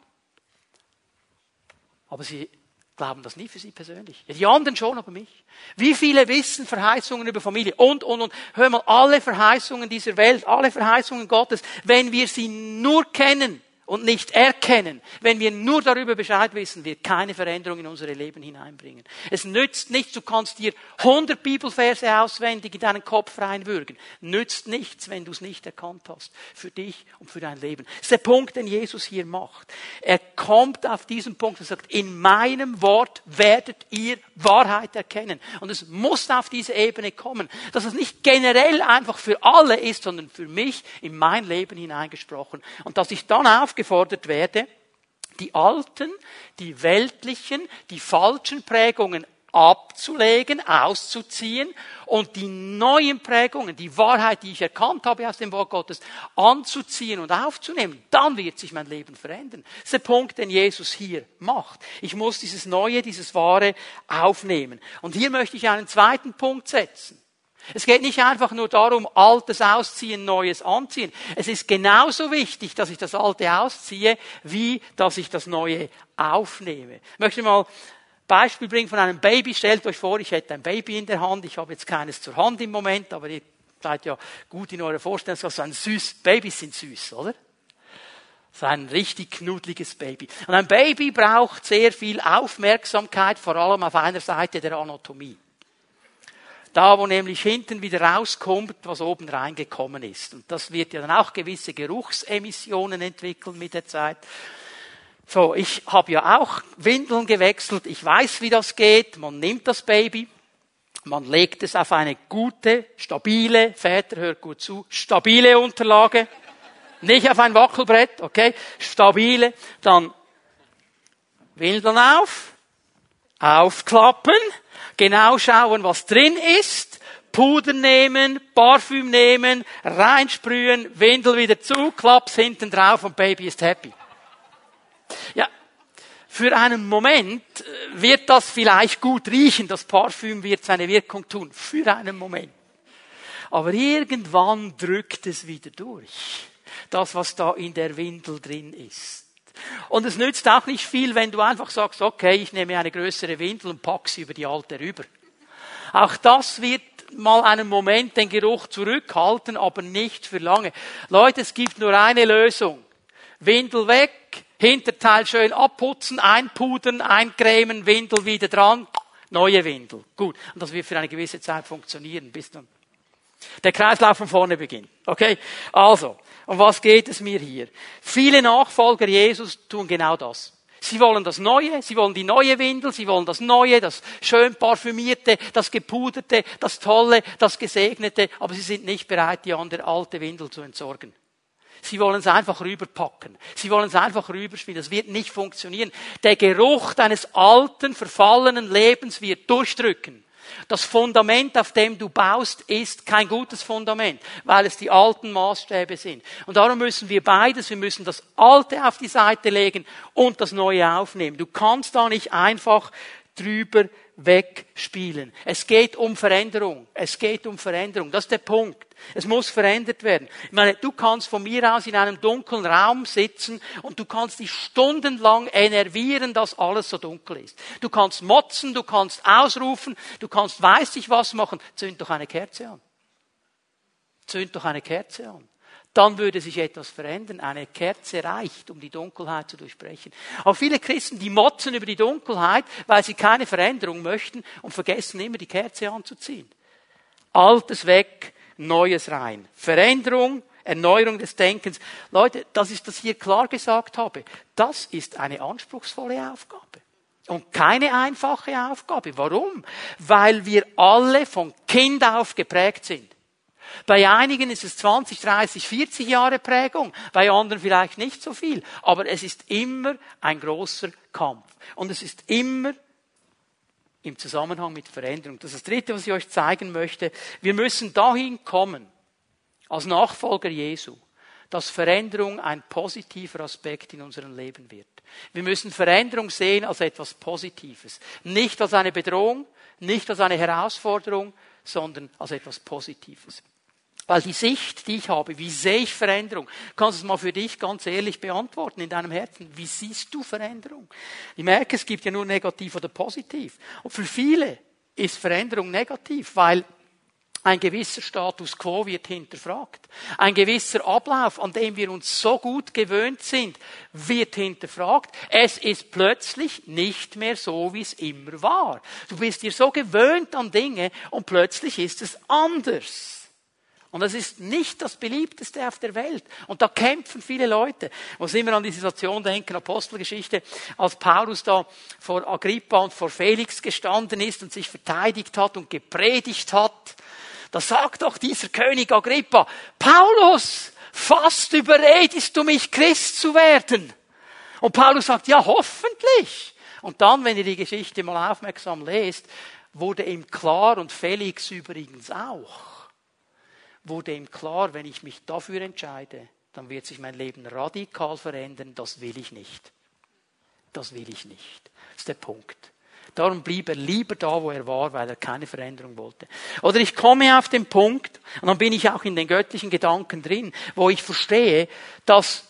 aber sie glauben das nie für sie persönlich. Die anderen schon, aber mich. Wie viele wissen Verheißungen über Familie und, und, und. Hör mal, alle Verheißungen dieser Welt, alle Verheißungen Gottes, wenn wir sie nur kennen und nicht erkennen, wenn wir nur darüber Bescheid wissen, wird keine Veränderung in unsere Leben hineinbringen. Es nützt nichts, du kannst dir 100 Bibelverse auswendig in deinen Kopf reinwürgen. Nützt nichts, wenn du es nicht erkannt hast. Für dich und für dein Leben. Das ist der Punkt, den Jesus hier macht. Er kommt auf diesen Punkt und sagt, in meinem Wort werdet ihr Wahrheit erkennen. Und es muss auf diese Ebene kommen, dass es nicht generell einfach für alle ist, sondern für mich in mein Leben hineingesprochen. Und dass ich dann aufgefordert werde, die alten, die weltlichen, die falschen Prägungen abzulegen, auszuziehen und die neuen Prägungen, die Wahrheit, die ich erkannt habe aus dem Wort Gottes, anzuziehen und aufzunehmen, dann wird sich mein Leben verändern. Das ist der Punkt, den Jesus hier macht. Ich muss dieses Neue, dieses Wahre aufnehmen. Und hier möchte ich einen zweiten Punkt setzen. Es geht nicht einfach nur darum, Altes ausziehen, Neues anziehen. Es ist genauso wichtig, dass ich das Alte ausziehe, wie dass ich das Neue aufnehme. Ich möchte mal Beispiel bringen von einem Baby. Stellt euch vor, ich hätte ein Baby in der Hand. Ich habe jetzt keines zur Hand im Moment, aber ihr seid ja gut in eurer Vorstellung. So ein süß, Babys sind süß, oder? So ein richtig knuddeliges Baby. Und ein Baby braucht sehr viel Aufmerksamkeit, vor allem auf einer Seite der Anatomie. Da, wo nämlich hinten wieder rauskommt, was oben reingekommen ist. Und das wird ja dann auch gewisse Geruchsemissionen entwickeln mit der Zeit. So, ich habe ja auch Windeln gewechselt. Ich weiß, wie das geht. Man nimmt das Baby, man legt es auf eine gute, stabile, Väter hört gut zu, stabile Unterlage. Nicht auf ein Wackelbrett, okay? Stabile. Dann Windeln auf, aufklappen, genau schauen, was drin ist, Puder nehmen, Parfüm nehmen, reinsprühen, Windel wieder zu, klapp's hinten drauf und Baby ist happy. Ja, für einen Moment äh, wird das vielleicht gut riechen, das Parfüm wird seine Wirkung tun, für einen Moment. Aber irgendwann drückt es wieder durch, das, was da in der Windel drin ist. Und es nützt auch nicht viel, wenn du einfach sagst, okay, ich nehme eine größere Windel und pack sie über die alte rüber. Auch das wird mal einen Moment den Geruch zurückhalten, aber nicht für lange. Leute, es gibt nur eine Lösung. Windel weg, Hinterteil schön abputzen, einpudern, eincremen, Windel wieder dran, neue Windel. Gut. Und das wird für eine gewisse Zeit funktionieren, bis dann der Kreislauf von vorne beginnt. Okay? Also, um was geht es mir hier? Viele Nachfolger Jesus tun genau das. Sie wollen das Neue, sie wollen die neue Windel, sie wollen das Neue, das schön parfümierte, das gepuderte, das Tolle, das Gesegnete, aber sie sind nicht bereit, die andere alte Windel zu entsorgen. Sie wollen es einfach rüberpacken. Sie wollen es einfach rüberspielen. Das wird nicht funktionieren. Der Geruch deines alten, verfallenen Lebens wird durchdrücken. Das Fundament, auf dem du baust, ist kein gutes Fundament, weil es die alten Maßstäbe sind. Und darum müssen wir beides, wir müssen das Alte auf die Seite legen und das Neue aufnehmen. Du kannst da nicht einfach drüber wegspielen. Es geht um Veränderung. Es geht um Veränderung. Das ist der Punkt. Es muss verändert werden. Ich meine, du kannst von mir aus in einem dunklen Raum sitzen und du kannst dich stundenlang enervieren, dass alles so dunkel ist. Du kannst motzen, du kannst ausrufen, du kannst weiß ich was machen. Zünd doch eine Kerze an. Zünd doch eine Kerze an dann würde sich etwas verändern. Eine Kerze reicht, um die Dunkelheit zu durchbrechen. Aber viele Christen, die motzen über die Dunkelheit, weil sie keine Veränderung möchten und vergessen immer die Kerze anzuziehen. Altes weg, Neues rein. Veränderung, Erneuerung des Denkens. Leute, das ist, das hier klar gesagt habe. Das ist eine anspruchsvolle Aufgabe. Und keine einfache Aufgabe. Warum? Weil wir alle von Kind auf geprägt sind. Bei einigen ist es 20, 30, 40 Jahre Prägung, bei anderen vielleicht nicht so viel. Aber es ist immer ein großer Kampf. Und es ist immer im Zusammenhang mit Veränderung. Das ist das Dritte, was ich euch zeigen möchte. Wir müssen dahin kommen, als Nachfolger Jesu, dass Veränderung ein positiver Aspekt in unserem Leben wird. Wir müssen Veränderung sehen als etwas Positives. Nicht als eine Bedrohung, nicht als eine Herausforderung, sondern als etwas Positives. Weil die Sicht, die ich habe, wie sehe ich Veränderung? Kannst du es mal für dich ganz ehrlich beantworten in deinem Herzen? Wie siehst du Veränderung? Ich merke, es gibt ja nur negativ oder positiv. Und für viele ist Veränderung negativ, weil Ein gewisser Status quo wird hinterfragt. Ein gewisser Ablauf, an dem wir uns so gut gewöhnt sind, wird hinterfragt. Es ist plötzlich nicht mehr so, wie es immer war. Du bist dir so gewöhnt an Dinge und plötzlich ist es anders. Und das ist nicht das beliebteste auf der Welt. Und da kämpfen viele Leute. Muss immer an die Situation denken, Apostelgeschichte, als Paulus da vor Agrippa und vor Felix gestanden ist und sich verteidigt hat und gepredigt hat da sagt doch dieser König Agrippa, Paulus, fast überredest du mich, Christ zu werden. Und Paulus sagt, ja, hoffentlich. Und dann, wenn ihr die Geschichte mal aufmerksam lest, wurde ihm klar, und Felix übrigens auch, wurde ihm klar, wenn ich mich dafür entscheide, dann wird sich mein Leben radikal verändern, das will ich nicht. Das will ich nicht. Das ist der Punkt. Darum blieb er lieber da, wo er war, weil er keine Veränderung wollte. Oder ich komme auf den Punkt, und dann bin ich auch in den göttlichen Gedanken drin, wo ich verstehe, dass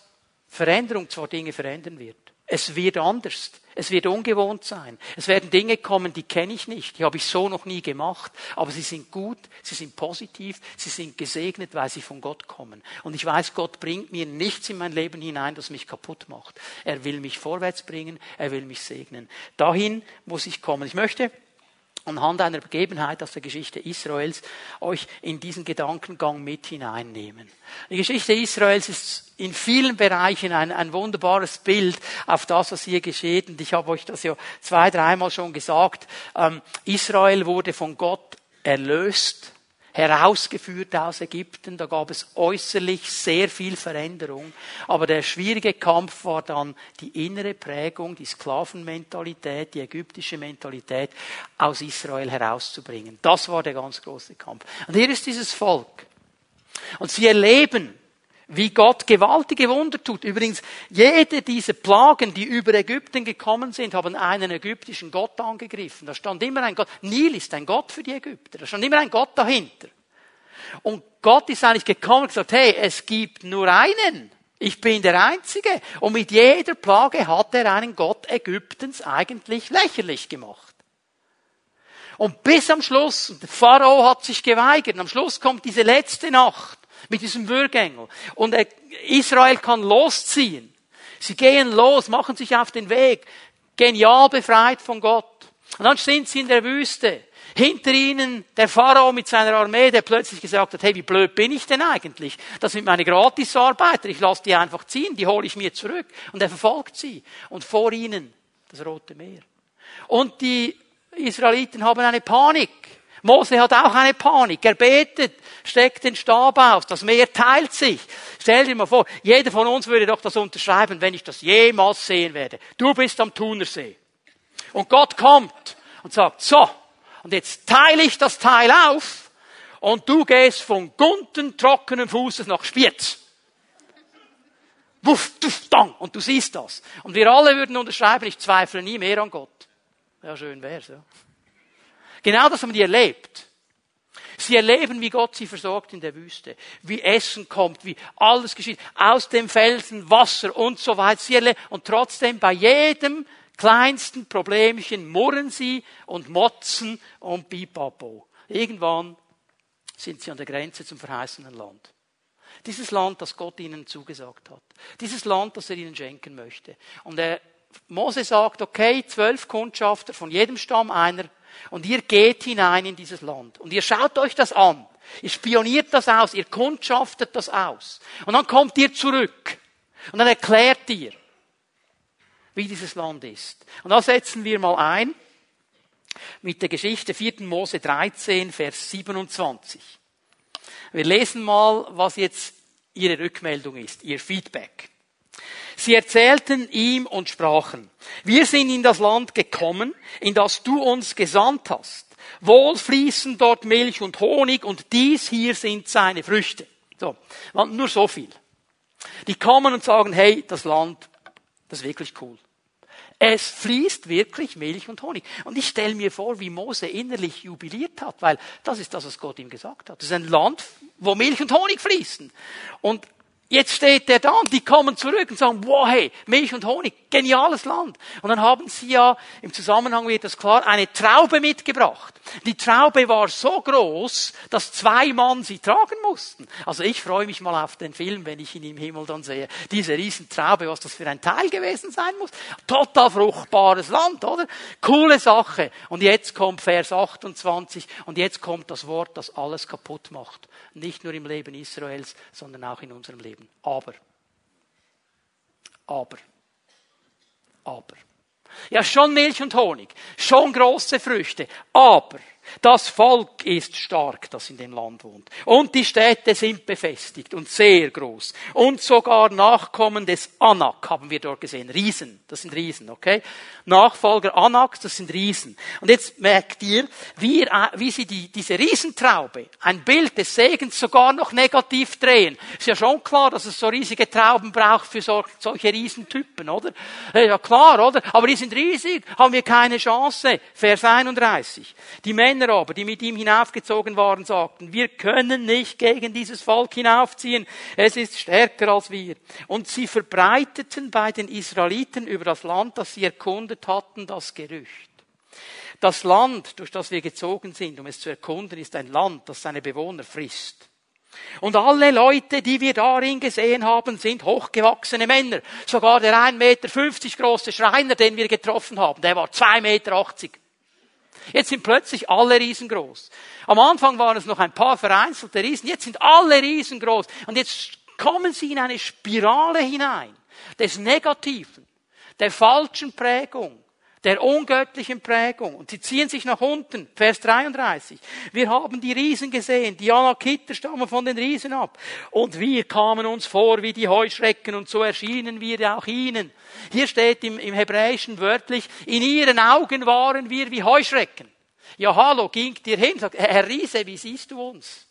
Veränderung zwar Dinge verändern wird. Es wird anders. Es wird ungewohnt sein. Es werden Dinge kommen, die kenne ich nicht. Die habe ich so noch nie gemacht. Aber sie sind gut, sie sind positiv, sie sind gesegnet, weil sie von Gott kommen. Und ich weiß, Gott bringt mir nichts in mein Leben hinein, das mich kaputt macht. Er will mich vorwärts bringen, er will mich segnen. Dahin muss ich kommen. Ich möchte anhand einer Begebenheit aus der Geschichte Israels euch in diesen Gedankengang mit hineinnehmen. Die Geschichte Israels ist in vielen Bereichen ein, ein wunderbares Bild auf das, was hier geschieht. Und ich habe euch das ja zwei, dreimal schon gesagt. Ähm, Israel wurde von Gott erlöst herausgeführt aus Ägypten. Da gab es äußerlich sehr viel Veränderung. Aber der schwierige Kampf war dann die innere Prägung, die Sklavenmentalität, die ägyptische Mentalität aus Israel herauszubringen. Das war der ganz große Kampf. Und hier ist dieses Volk. Und sie erleben, wie Gott gewaltige Wunder tut. Übrigens, jede dieser Plagen, die über Ägypten gekommen sind, haben einen ägyptischen Gott angegriffen. Da stand immer ein Gott. Nil ist ein Gott für die Ägypter. Da stand immer ein Gott dahinter. Und Gott ist eigentlich gekommen und gesagt, hey, es gibt nur einen. Ich bin der Einzige. Und mit jeder Plage hat er einen Gott Ägyptens eigentlich lächerlich gemacht. Und bis am Schluss, der Pharao hat sich geweigert, am Schluss kommt diese letzte Nacht mit diesem Würgengel. Und Israel kann losziehen. Sie gehen los, machen sich auf den Weg, genial befreit von Gott. Und dann sind sie in der Wüste. Hinter ihnen der Pharao mit seiner Armee, der plötzlich gesagt hat, hey, wie blöd bin ich denn eigentlich? Das sind meine Gratisarbeiter, ich lasse die einfach ziehen, die hole ich mir zurück. Und er verfolgt sie. Und vor ihnen das Rote Meer. Und die Israeliten haben eine Panik. Mose hat auch eine Panik. Er betet, steckt den Stab aus. Das Meer teilt sich. Stell dir mal vor, jeder von uns würde doch das unterschreiben, wenn ich das jemals sehen werde. Du bist am Thunersee. Und Gott kommt und sagt, so, und jetzt teile ich das Teil auf und du gehst von Gunten trockenen Fußes nach Spiez. Wuff, duff, dang. Und du siehst das. Und wir alle würden unterschreiben, ich zweifle nie mehr an Gott. Ja, schön wär's, ja. Genau das haben die erlebt. Sie erleben, wie Gott sie versorgt in der Wüste, wie Essen kommt, wie alles geschieht, aus dem Felsen Wasser und so weiter. Sie erleben, und trotzdem bei jedem kleinsten Problemchen murren sie und motzen und bipapo. Irgendwann sind sie an der Grenze zum verheißenen Land. Dieses Land, das Gott ihnen zugesagt hat. Dieses Land, das er ihnen schenken möchte. Und er, Mose sagt, okay, zwölf Kundschafter, von jedem Stamm einer, und ihr geht hinein in dieses Land. Und ihr schaut euch das an. Ihr spioniert das aus. Ihr kundschaftet das aus. Und dann kommt ihr zurück. Und dann erklärt ihr, wie dieses Land ist. Und da setzen wir mal ein mit der Geschichte 4. Mose 13, Vers 27. Wir lesen mal, was jetzt Ihre Rückmeldung ist, Ihr Feedback. Sie erzählten ihm und sprachen, wir sind in das Land gekommen, in das du uns gesandt hast. Wohl fließen dort Milch und Honig und dies hier sind seine Früchte. So, nur so viel. Die kommen und sagen, hey, das Land, das ist wirklich cool. Es fließt wirklich Milch und Honig. Und ich stelle mir vor, wie Mose innerlich jubiliert hat, weil das ist das, was Gott ihm gesagt hat. Das ist ein Land, wo Milch und Honig fließen. Und Jetzt steht der da und die kommen zurück und sagen, wow, hey, Milch und Honig, geniales Land. Und dann haben sie ja, im Zusammenhang wird das klar, eine Traube mitgebracht. Die Traube war so groß, dass zwei Mann sie tragen mussten. Also ich freue mich mal auf den Film, wenn ich ihn im Himmel dann sehe. Diese Riesentraube, was das für ein Teil gewesen sein muss. Total fruchtbares Land, oder? Coole Sache. Und jetzt kommt Vers 28 und jetzt kommt das Wort, das alles kaputt macht. Nicht nur im Leben Israels, sondern auch in unserem Leben. Aber. Aber. Aber. Ja, schon Milch und Honig, schon große Früchte, aber das Volk ist stark, das in dem Land wohnt. Und die Städte sind befestigt und sehr groß. Und sogar Nachkommen des Anak haben wir dort gesehen. Riesen, das sind Riesen, okay? Nachfolger Anaks, das sind Riesen. Und jetzt merkt ihr, wie, wie sie die, diese Riesentraube, ein Bild des Segens sogar noch negativ drehen. Ist ja schon klar, dass es so riesige Trauben braucht für so, solche Riesentypen, oder? Ja klar, oder? Aber die sind riesig, haben wir keine Chance. Vers 31. Die Männer Männer aber, die mit ihm hinaufgezogen waren, sagten, wir können nicht gegen dieses Volk hinaufziehen, es ist stärker als wir. Und sie verbreiteten bei den Israeliten über das Land, das sie erkundet hatten, das Gerücht. Das Land, durch das wir gezogen sind, um es zu erkunden, ist ein Land, das seine Bewohner frisst. Und alle Leute, die wir darin gesehen haben, sind hochgewachsene Männer. Sogar der 1,50 Meter große Schreiner, den wir getroffen haben, der war 2,80 Meter. Jetzt sind plötzlich alle riesengroß. Am Anfang waren es noch ein paar vereinzelte Riesen, jetzt sind alle riesengroß. Und jetzt kommen sie in eine Spirale hinein des Negativen, der falschen Prägung, der ungöttlichen Prägung. Und sie ziehen sich nach unten. Vers 33. Wir haben die Riesen gesehen. Die Anakiter stammen von den Riesen ab. Und wir kamen uns vor wie die Heuschrecken und so erschienen wir auch ihnen. Hier steht im, im Hebräischen wörtlich, in ihren Augen waren wir wie Heuschrecken. Ja, hallo, ging dir hin, sagt, Herr Riese, wie siehst du uns?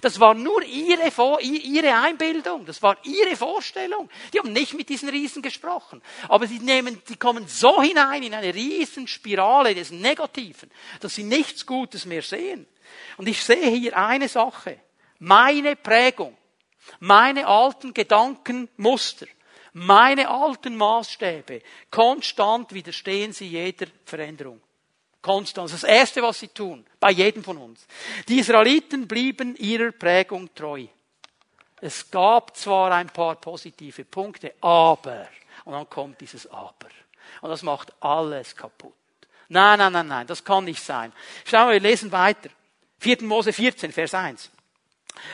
Das war nur ihre, ihre Einbildung, das war ihre Vorstellung. Die haben nicht mit diesen Riesen gesprochen. Aber sie nehmen, die kommen so hinein in eine Riesenspirale des Negativen, dass sie nichts Gutes mehr sehen. Und ich sehe hier eine Sache. Meine Prägung, meine alten Gedankenmuster, meine alten Maßstäbe, konstant widerstehen sie jeder Veränderung. Konstant. Das Erste, was sie tun, bei jedem von uns. Die Israeliten blieben ihrer Prägung treu. Es gab zwar ein paar positive Punkte, aber, und dann kommt dieses Aber. Und das macht alles kaputt. Nein, nein, nein, nein, das kann nicht sein. Schauen wir, wir lesen weiter. 4. Mose 14, Vers 1.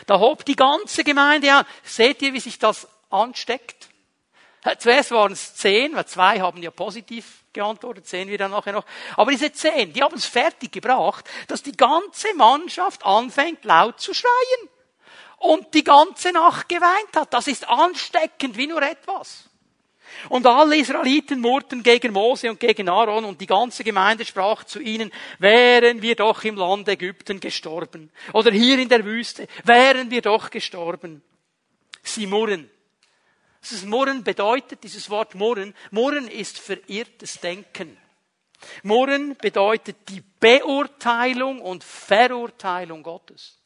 Da hob die ganze Gemeinde an. Seht ihr, wie sich das ansteckt? Zuerst waren es zehn, weil zwei haben ja positiv geantwortet, sehen wir dann nachher noch. Aber diese zehn, die haben es fertig gebracht, dass die ganze Mannschaft anfängt laut zu schreien. Und die ganze Nacht geweint hat. Das ist ansteckend wie nur etwas. Und alle Israeliten murrten gegen Mose und gegen Aaron und die ganze Gemeinde sprach zu ihnen, wären wir doch im Land Ägypten gestorben. Oder hier in der Wüste, wären wir doch gestorben. Sie murren. Das Murren bedeutet, dieses Wort Murren, Murren ist verirrtes Denken. Murren bedeutet die Beurteilung und Verurteilung Gottes.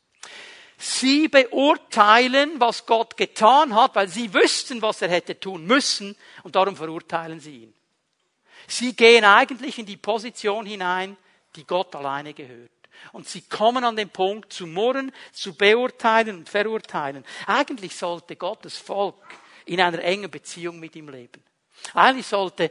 Sie beurteilen, was Gott getan hat, weil sie wüssten, was er hätte tun müssen, und darum verurteilen sie ihn. Sie gehen eigentlich in die Position hinein, die Gott alleine gehört. Und sie kommen an den Punkt zu murren, zu beurteilen und verurteilen. Eigentlich sollte Gottes Volk in einer engen Beziehung mit ihm leben. Eigentlich sollte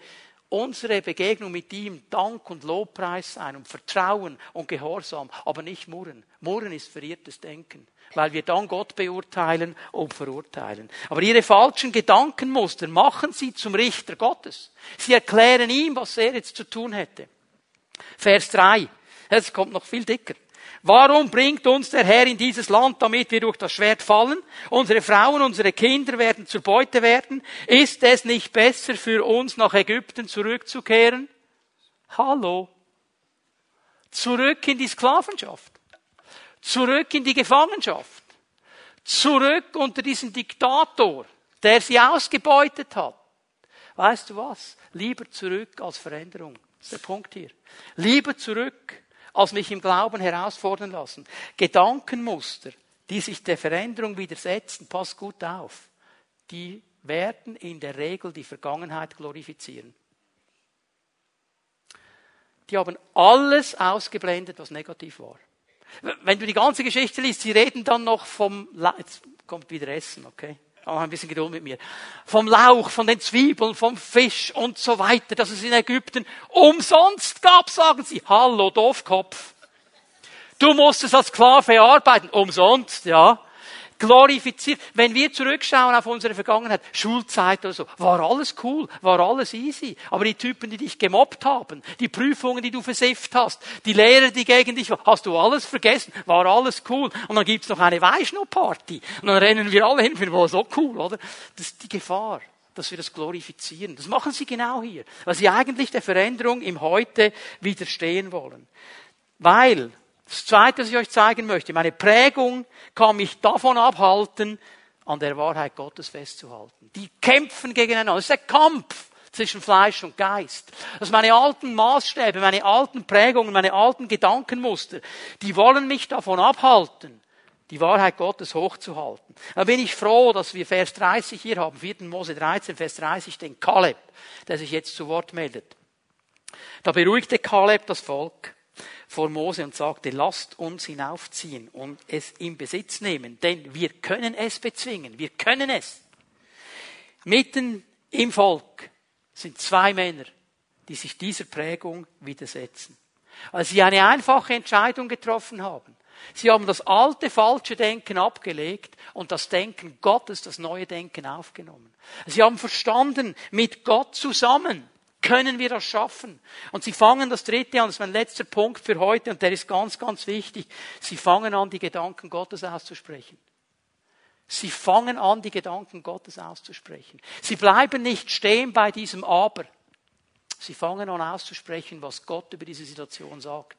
unsere Begegnung mit ihm Dank und Lobpreis sein und Vertrauen und Gehorsam, aber nicht Murren. Murren ist verirrtes Denken, weil wir dann Gott beurteilen und verurteilen. Aber ihre falschen Gedankenmuster machen sie zum Richter Gottes. Sie erklären ihm, was er jetzt zu tun hätte. Vers 3. Es kommt noch viel dicker. Warum bringt uns der Herr in dieses Land, damit wir durch das Schwert fallen? Unsere Frauen, unsere Kinder werden zur Beute werden. Ist es nicht besser für uns, nach Ägypten zurückzukehren? Hallo. Zurück in die Sklavenschaft. Zurück in die Gefangenschaft. Zurück unter diesen Diktator, der sie ausgebeutet hat. Weißt du was? Lieber zurück als Veränderung. Das ist der Punkt hier. Lieber zurück als mich im Glauben herausfordern lassen. Gedankenmuster, die sich der Veränderung widersetzen, pass gut auf, die werden in der Regel die Vergangenheit glorifizieren. Die haben alles ausgeblendet, was negativ war. Wenn du die ganze Geschichte liest, sie reden dann noch vom, jetzt kommt wieder Essen, okay? Aber ein bisschen Geduld mit mir. Vom Lauch, von den Zwiebeln, vom Fisch und so weiter, dass es in Ägypten umsonst gab, sagen sie. Hallo, Doofkopf. Du musst es als Sklave arbeiten. Umsonst, ja glorifiziert. Wenn wir zurückschauen auf unsere Vergangenheit, Schulzeit oder so, war alles cool, war alles easy. Aber die Typen, die dich gemobbt haben, die Prüfungen, die du versifft hast, die Lehrer, die gegen dich waren, hast du alles vergessen, war alles cool. Und dann gibt's noch eine Weißschnupparty. Und dann rennen wir alle hin oh, so cool, oder? Das ist die Gefahr dass wir das glorifizieren. Das machen sie genau hier, weil sie eigentlich der Veränderung im Heute widerstehen wollen. Weil das Zweite, was ich euch zeigen möchte, meine Prägung kann mich davon abhalten, an der Wahrheit Gottes festzuhalten. Die kämpfen gegeneinander. Das ist der Kampf zwischen Fleisch und Geist. Dass meine alten Maßstäbe, meine alten Prägungen, meine alten Gedankenmuster, die wollen mich davon abhalten, die Wahrheit Gottes hochzuhalten. Da bin ich froh, dass wir Vers 30 hier haben, 4. Mose 13, Vers 30, den Kaleb, der sich jetzt zu Wort meldet. Da beruhigte Kaleb das Volk vor Mose und sagte, lasst uns hinaufziehen und es in Besitz nehmen, denn wir können es bezwingen, wir können es. Mitten im Volk sind zwei Männer, die sich dieser Prägung widersetzen. Als sie eine einfache Entscheidung getroffen haben, Sie haben das alte falsche Denken abgelegt und das Denken Gottes, das neue Denken aufgenommen. Sie haben verstanden, mit Gott zusammen können wir das schaffen? Und sie fangen das dritte an, das ist mein letzter Punkt für heute und der ist ganz, ganz wichtig. Sie fangen an, die Gedanken Gottes auszusprechen. Sie fangen an, die Gedanken Gottes auszusprechen. Sie bleiben nicht stehen bei diesem Aber. Sie fangen an auszusprechen, was Gott über diese Situation sagt.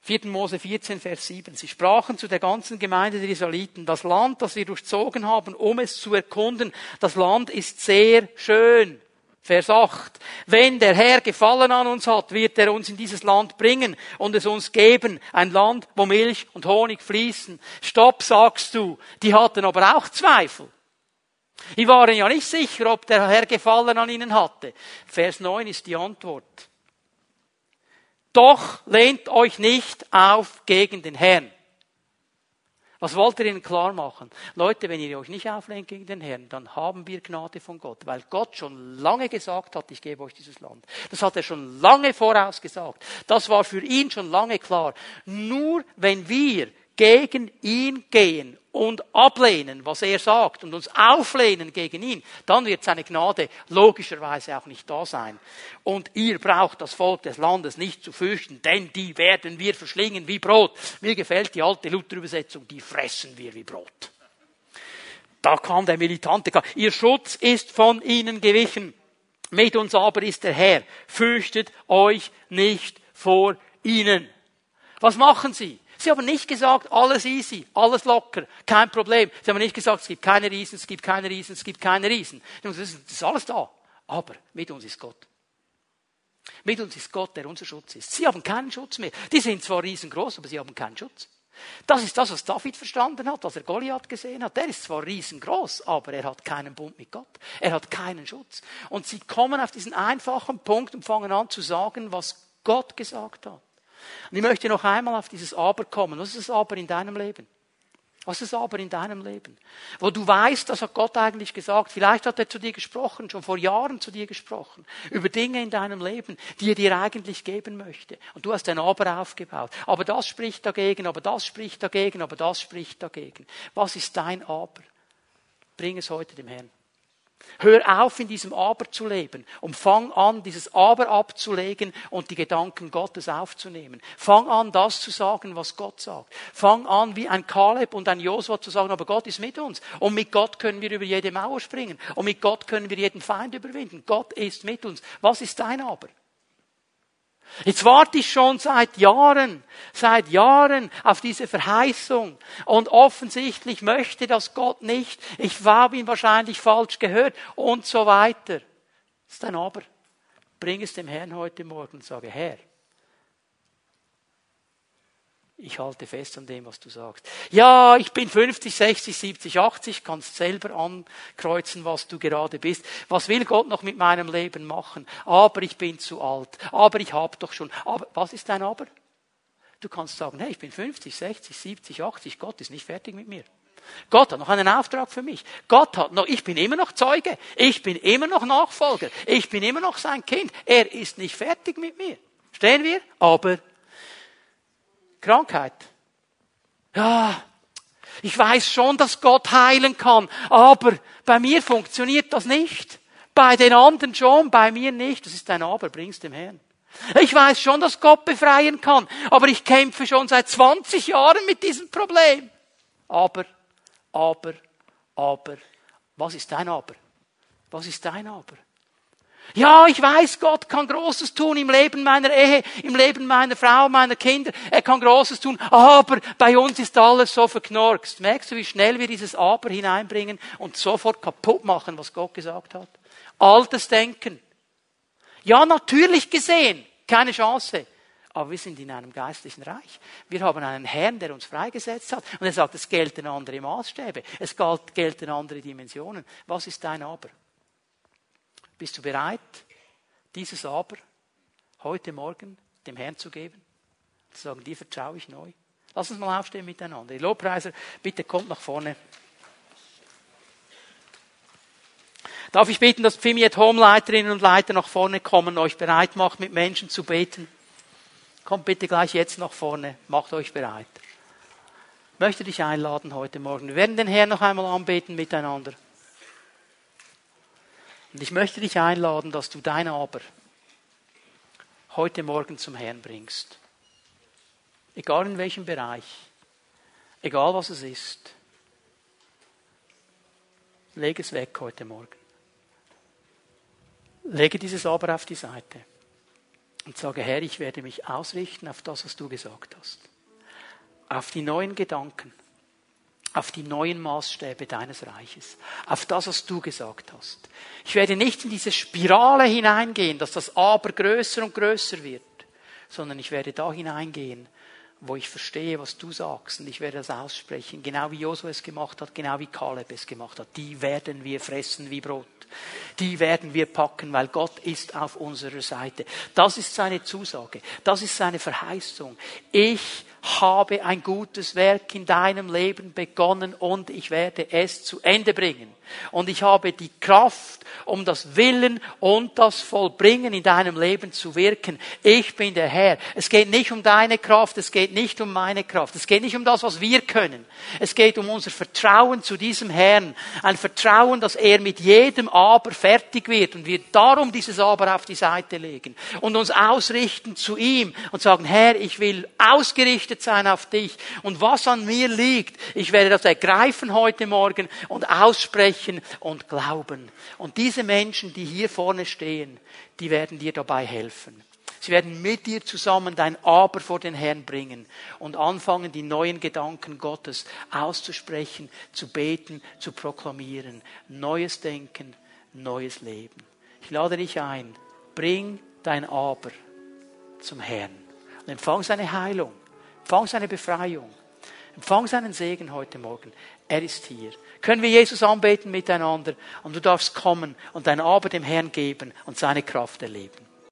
4. Mose 14, Vers 7. Sie sprachen zu der ganzen Gemeinde der Israeliten, das Land, das wir durchzogen haben, um es zu erkunden, das Land ist sehr schön. Vers 8. Wenn der Herr Gefallen an uns hat, wird er uns in dieses Land bringen und es uns geben. Ein Land, wo Milch und Honig fließen. Stopp, sagst du. Die hatten aber auch Zweifel. Die waren ja nicht sicher, ob der Herr Gefallen an ihnen hatte. Vers 9 ist die Antwort. Doch lehnt euch nicht auf gegen den Herrn. Was wollt ihr ihnen klar machen? Leute, wenn ihr euch nicht auflehnt gegen den Herrn, dann haben wir Gnade von Gott, weil Gott schon lange gesagt hat, ich gebe euch dieses Land. Das hat er schon lange vorausgesagt. Das war für ihn schon lange klar. Nur wenn wir gegen ihn gehen und ablehnen, was er sagt, und uns auflehnen gegen ihn, dann wird seine Gnade logischerweise auch nicht da sein. Und ihr braucht das Volk des Landes nicht zu fürchten, denn die werden wir verschlingen wie Brot. Mir gefällt die alte Luther-Übersetzung, die fressen wir wie Brot. Da kam der Militante, ihr Schutz ist von ihnen gewichen. Mit uns aber ist der Herr. Fürchtet euch nicht vor ihnen. Was machen sie? Sie haben nicht gesagt, alles easy, alles locker, kein Problem. Sie haben nicht gesagt, es gibt keine Riesen, es gibt keine Riesen, es gibt keine Riesen. Das ist alles da. Aber mit uns ist Gott. Mit uns ist Gott, der unser Schutz ist. Sie haben keinen Schutz mehr. Die sind zwar riesengroß, aber sie haben keinen Schutz. Das ist das, was David verstanden hat, was er Goliath gesehen hat. Der ist zwar riesengroß, aber er hat keinen Bund mit Gott. Er hat keinen Schutz. Und sie kommen auf diesen einfachen Punkt und fangen an zu sagen, was Gott gesagt hat. Und ich möchte noch einmal auf dieses Aber kommen. Was ist das Aber in deinem Leben? Was ist das Aber in deinem Leben? Wo du weißt, das hat Gott eigentlich gesagt. Vielleicht hat er zu dir gesprochen, schon vor Jahren zu dir gesprochen. Über Dinge in deinem Leben, die er dir eigentlich geben möchte. Und du hast ein Aber aufgebaut. Aber das spricht dagegen, aber das spricht dagegen, aber das spricht dagegen. Was ist dein Aber? Bring es heute dem Herrn. Hör auf, in diesem Aber zu leben und fang an, dieses Aber abzulegen und die Gedanken Gottes aufzunehmen. Fang an, das zu sagen, was Gott sagt. Fang an, wie ein Kaleb und ein Josua zu sagen, aber Gott ist mit uns. Und mit Gott können wir über jede Mauer springen. Und mit Gott können wir jeden Feind überwinden. Gott ist mit uns. Was ist dein Aber? Jetzt warte ich schon seit Jahren, seit Jahren auf diese Verheißung. Und offensichtlich möchte das Gott nicht. Ich habe ihn wahrscheinlich falsch gehört und so weiter. Das ist ein Aber. Bring es dem Herrn heute Morgen und sage, Herr, ich halte fest an dem, was du sagst. Ja, ich bin 50, 60, 70, 80, kannst selber ankreuzen, was du gerade bist. Was will Gott noch mit meinem Leben machen? Aber ich bin zu alt. Aber ich habe doch schon. Aber was ist dein Aber? Du kannst sagen, hey, ich bin 50, 60, 70, 80, Gott ist nicht fertig mit mir. Gott hat noch einen Auftrag für mich. Gott hat noch, ich bin immer noch Zeuge. Ich bin immer noch Nachfolger. Ich bin immer noch sein Kind. Er ist nicht fertig mit mir. Stehen wir? Aber Krankheit. Ja, ich weiß schon, dass Gott heilen kann, aber bei mir funktioniert das nicht. Bei den anderen schon, bei mir nicht. Das ist ein Aber, bring's dem Herrn. Ich weiß schon, dass Gott befreien kann, aber ich kämpfe schon seit 20 Jahren mit diesem Problem. Aber, aber, aber. Was ist dein Aber? Was ist dein Aber? Ja, ich weiß, Gott kann Großes tun im Leben meiner Ehe, im Leben meiner Frau, meiner Kinder. Er kann Großes tun, aber bei uns ist alles so verknorkst. Merkst du, wie schnell wir dieses Aber hineinbringen und sofort kaputt machen, was Gott gesagt hat? Altes Denken. Ja, natürlich gesehen, keine Chance. Aber wir sind in einem geistlichen Reich. Wir haben einen Herrn, der uns freigesetzt hat. Und er sagt, es gelten andere Maßstäbe. Es gelten andere Dimensionen. Was ist dein Aber? Bist du bereit, dieses Aber heute Morgen dem Herrn zu geben? Zu sagen, dir vertraue ich neu. Lass uns mal aufstehen miteinander. Die Lobpreiser, bitte kommt nach vorne. Darf ich bitten, dass Pfimiet Home Leiterinnen und Leiter nach vorne kommen, euch bereit macht, mit Menschen zu beten? Kommt bitte gleich jetzt nach vorne, macht euch bereit. Ich möchte dich einladen heute Morgen. Wir werden den Herrn noch einmal anbeten miteinander. Und ich möchte dich einladen, dass du dein Aber heute Morgen zum Herrn bringst. Egal in welchem Bereich, egal was es ist. Leg es weg heute Morgen. Lege dieses Aber auf die Seite und sage, Herr, ich werde mich ausrichten auf das, was du gesagt hast. Auf die neuen Gedanken auf die neuen Maßstäbe deines Reiches, auf das, was du gesagt hast. Ich werde nicht in diese Spirale hineingehen, dass das Aber größer und größer wird, sondern ich werde da hineingehen, wo ich verstehe, was du sagst und ich werde das aussprechen, genau wie Josua es gemacht hat, genau wie Kaleb es gemacht hat. Die werden wir fressen wie Brot. Die werden wir packen, weil Gott ist auf unserer Seite. Das ist seine Zusage. Das ist seine Verheißung. Ich habe ein gutes Werk in deinem Leben begonnen und ich werde es zu Ende bringen. Und ich habe die Kraft, um das Willen und das Vollbringen in deinem Leben zu wirken. Ich bin der Herr. Es geht nicht um deine Kraft, es geht nicht um meine Kraft, es geht nicht um das, was wir können. Es geht um unser Vertrauen zu diesem Herrn. Ein Vertrauen, dass er mit jedem Aber fertig wird und wir darum dieses Aber auf die Seite legen und uns ausrichten zu ihm und sagen, Herr, ich will ausgerichtet gerichtet sein auf dich. Und was an mir liegt, ich werde das ergreifen heute Morgen und aussprechen und glauben. Und diese Menschen, die hier vorne stehen, die werden dir dabei helfen. Sie werden mit dir zusammen dein Aber vor den Herrn bringen und anfangen, die neuen Gedanken Gottes auszusprechen, zu beten, zu proklamieren. Neues Denken, neues Leben. Ich lade dich ein, bring dein Aber zum Herrn und empfang seine Heilung. Empfang seine Befreiung. Empfang seinen Segen heute Morgen. Er ist hier. Können wir Jesus anbeten miteinander und du darfst kommen und dein Aber dem Herrn geben und seine Kraft erleben.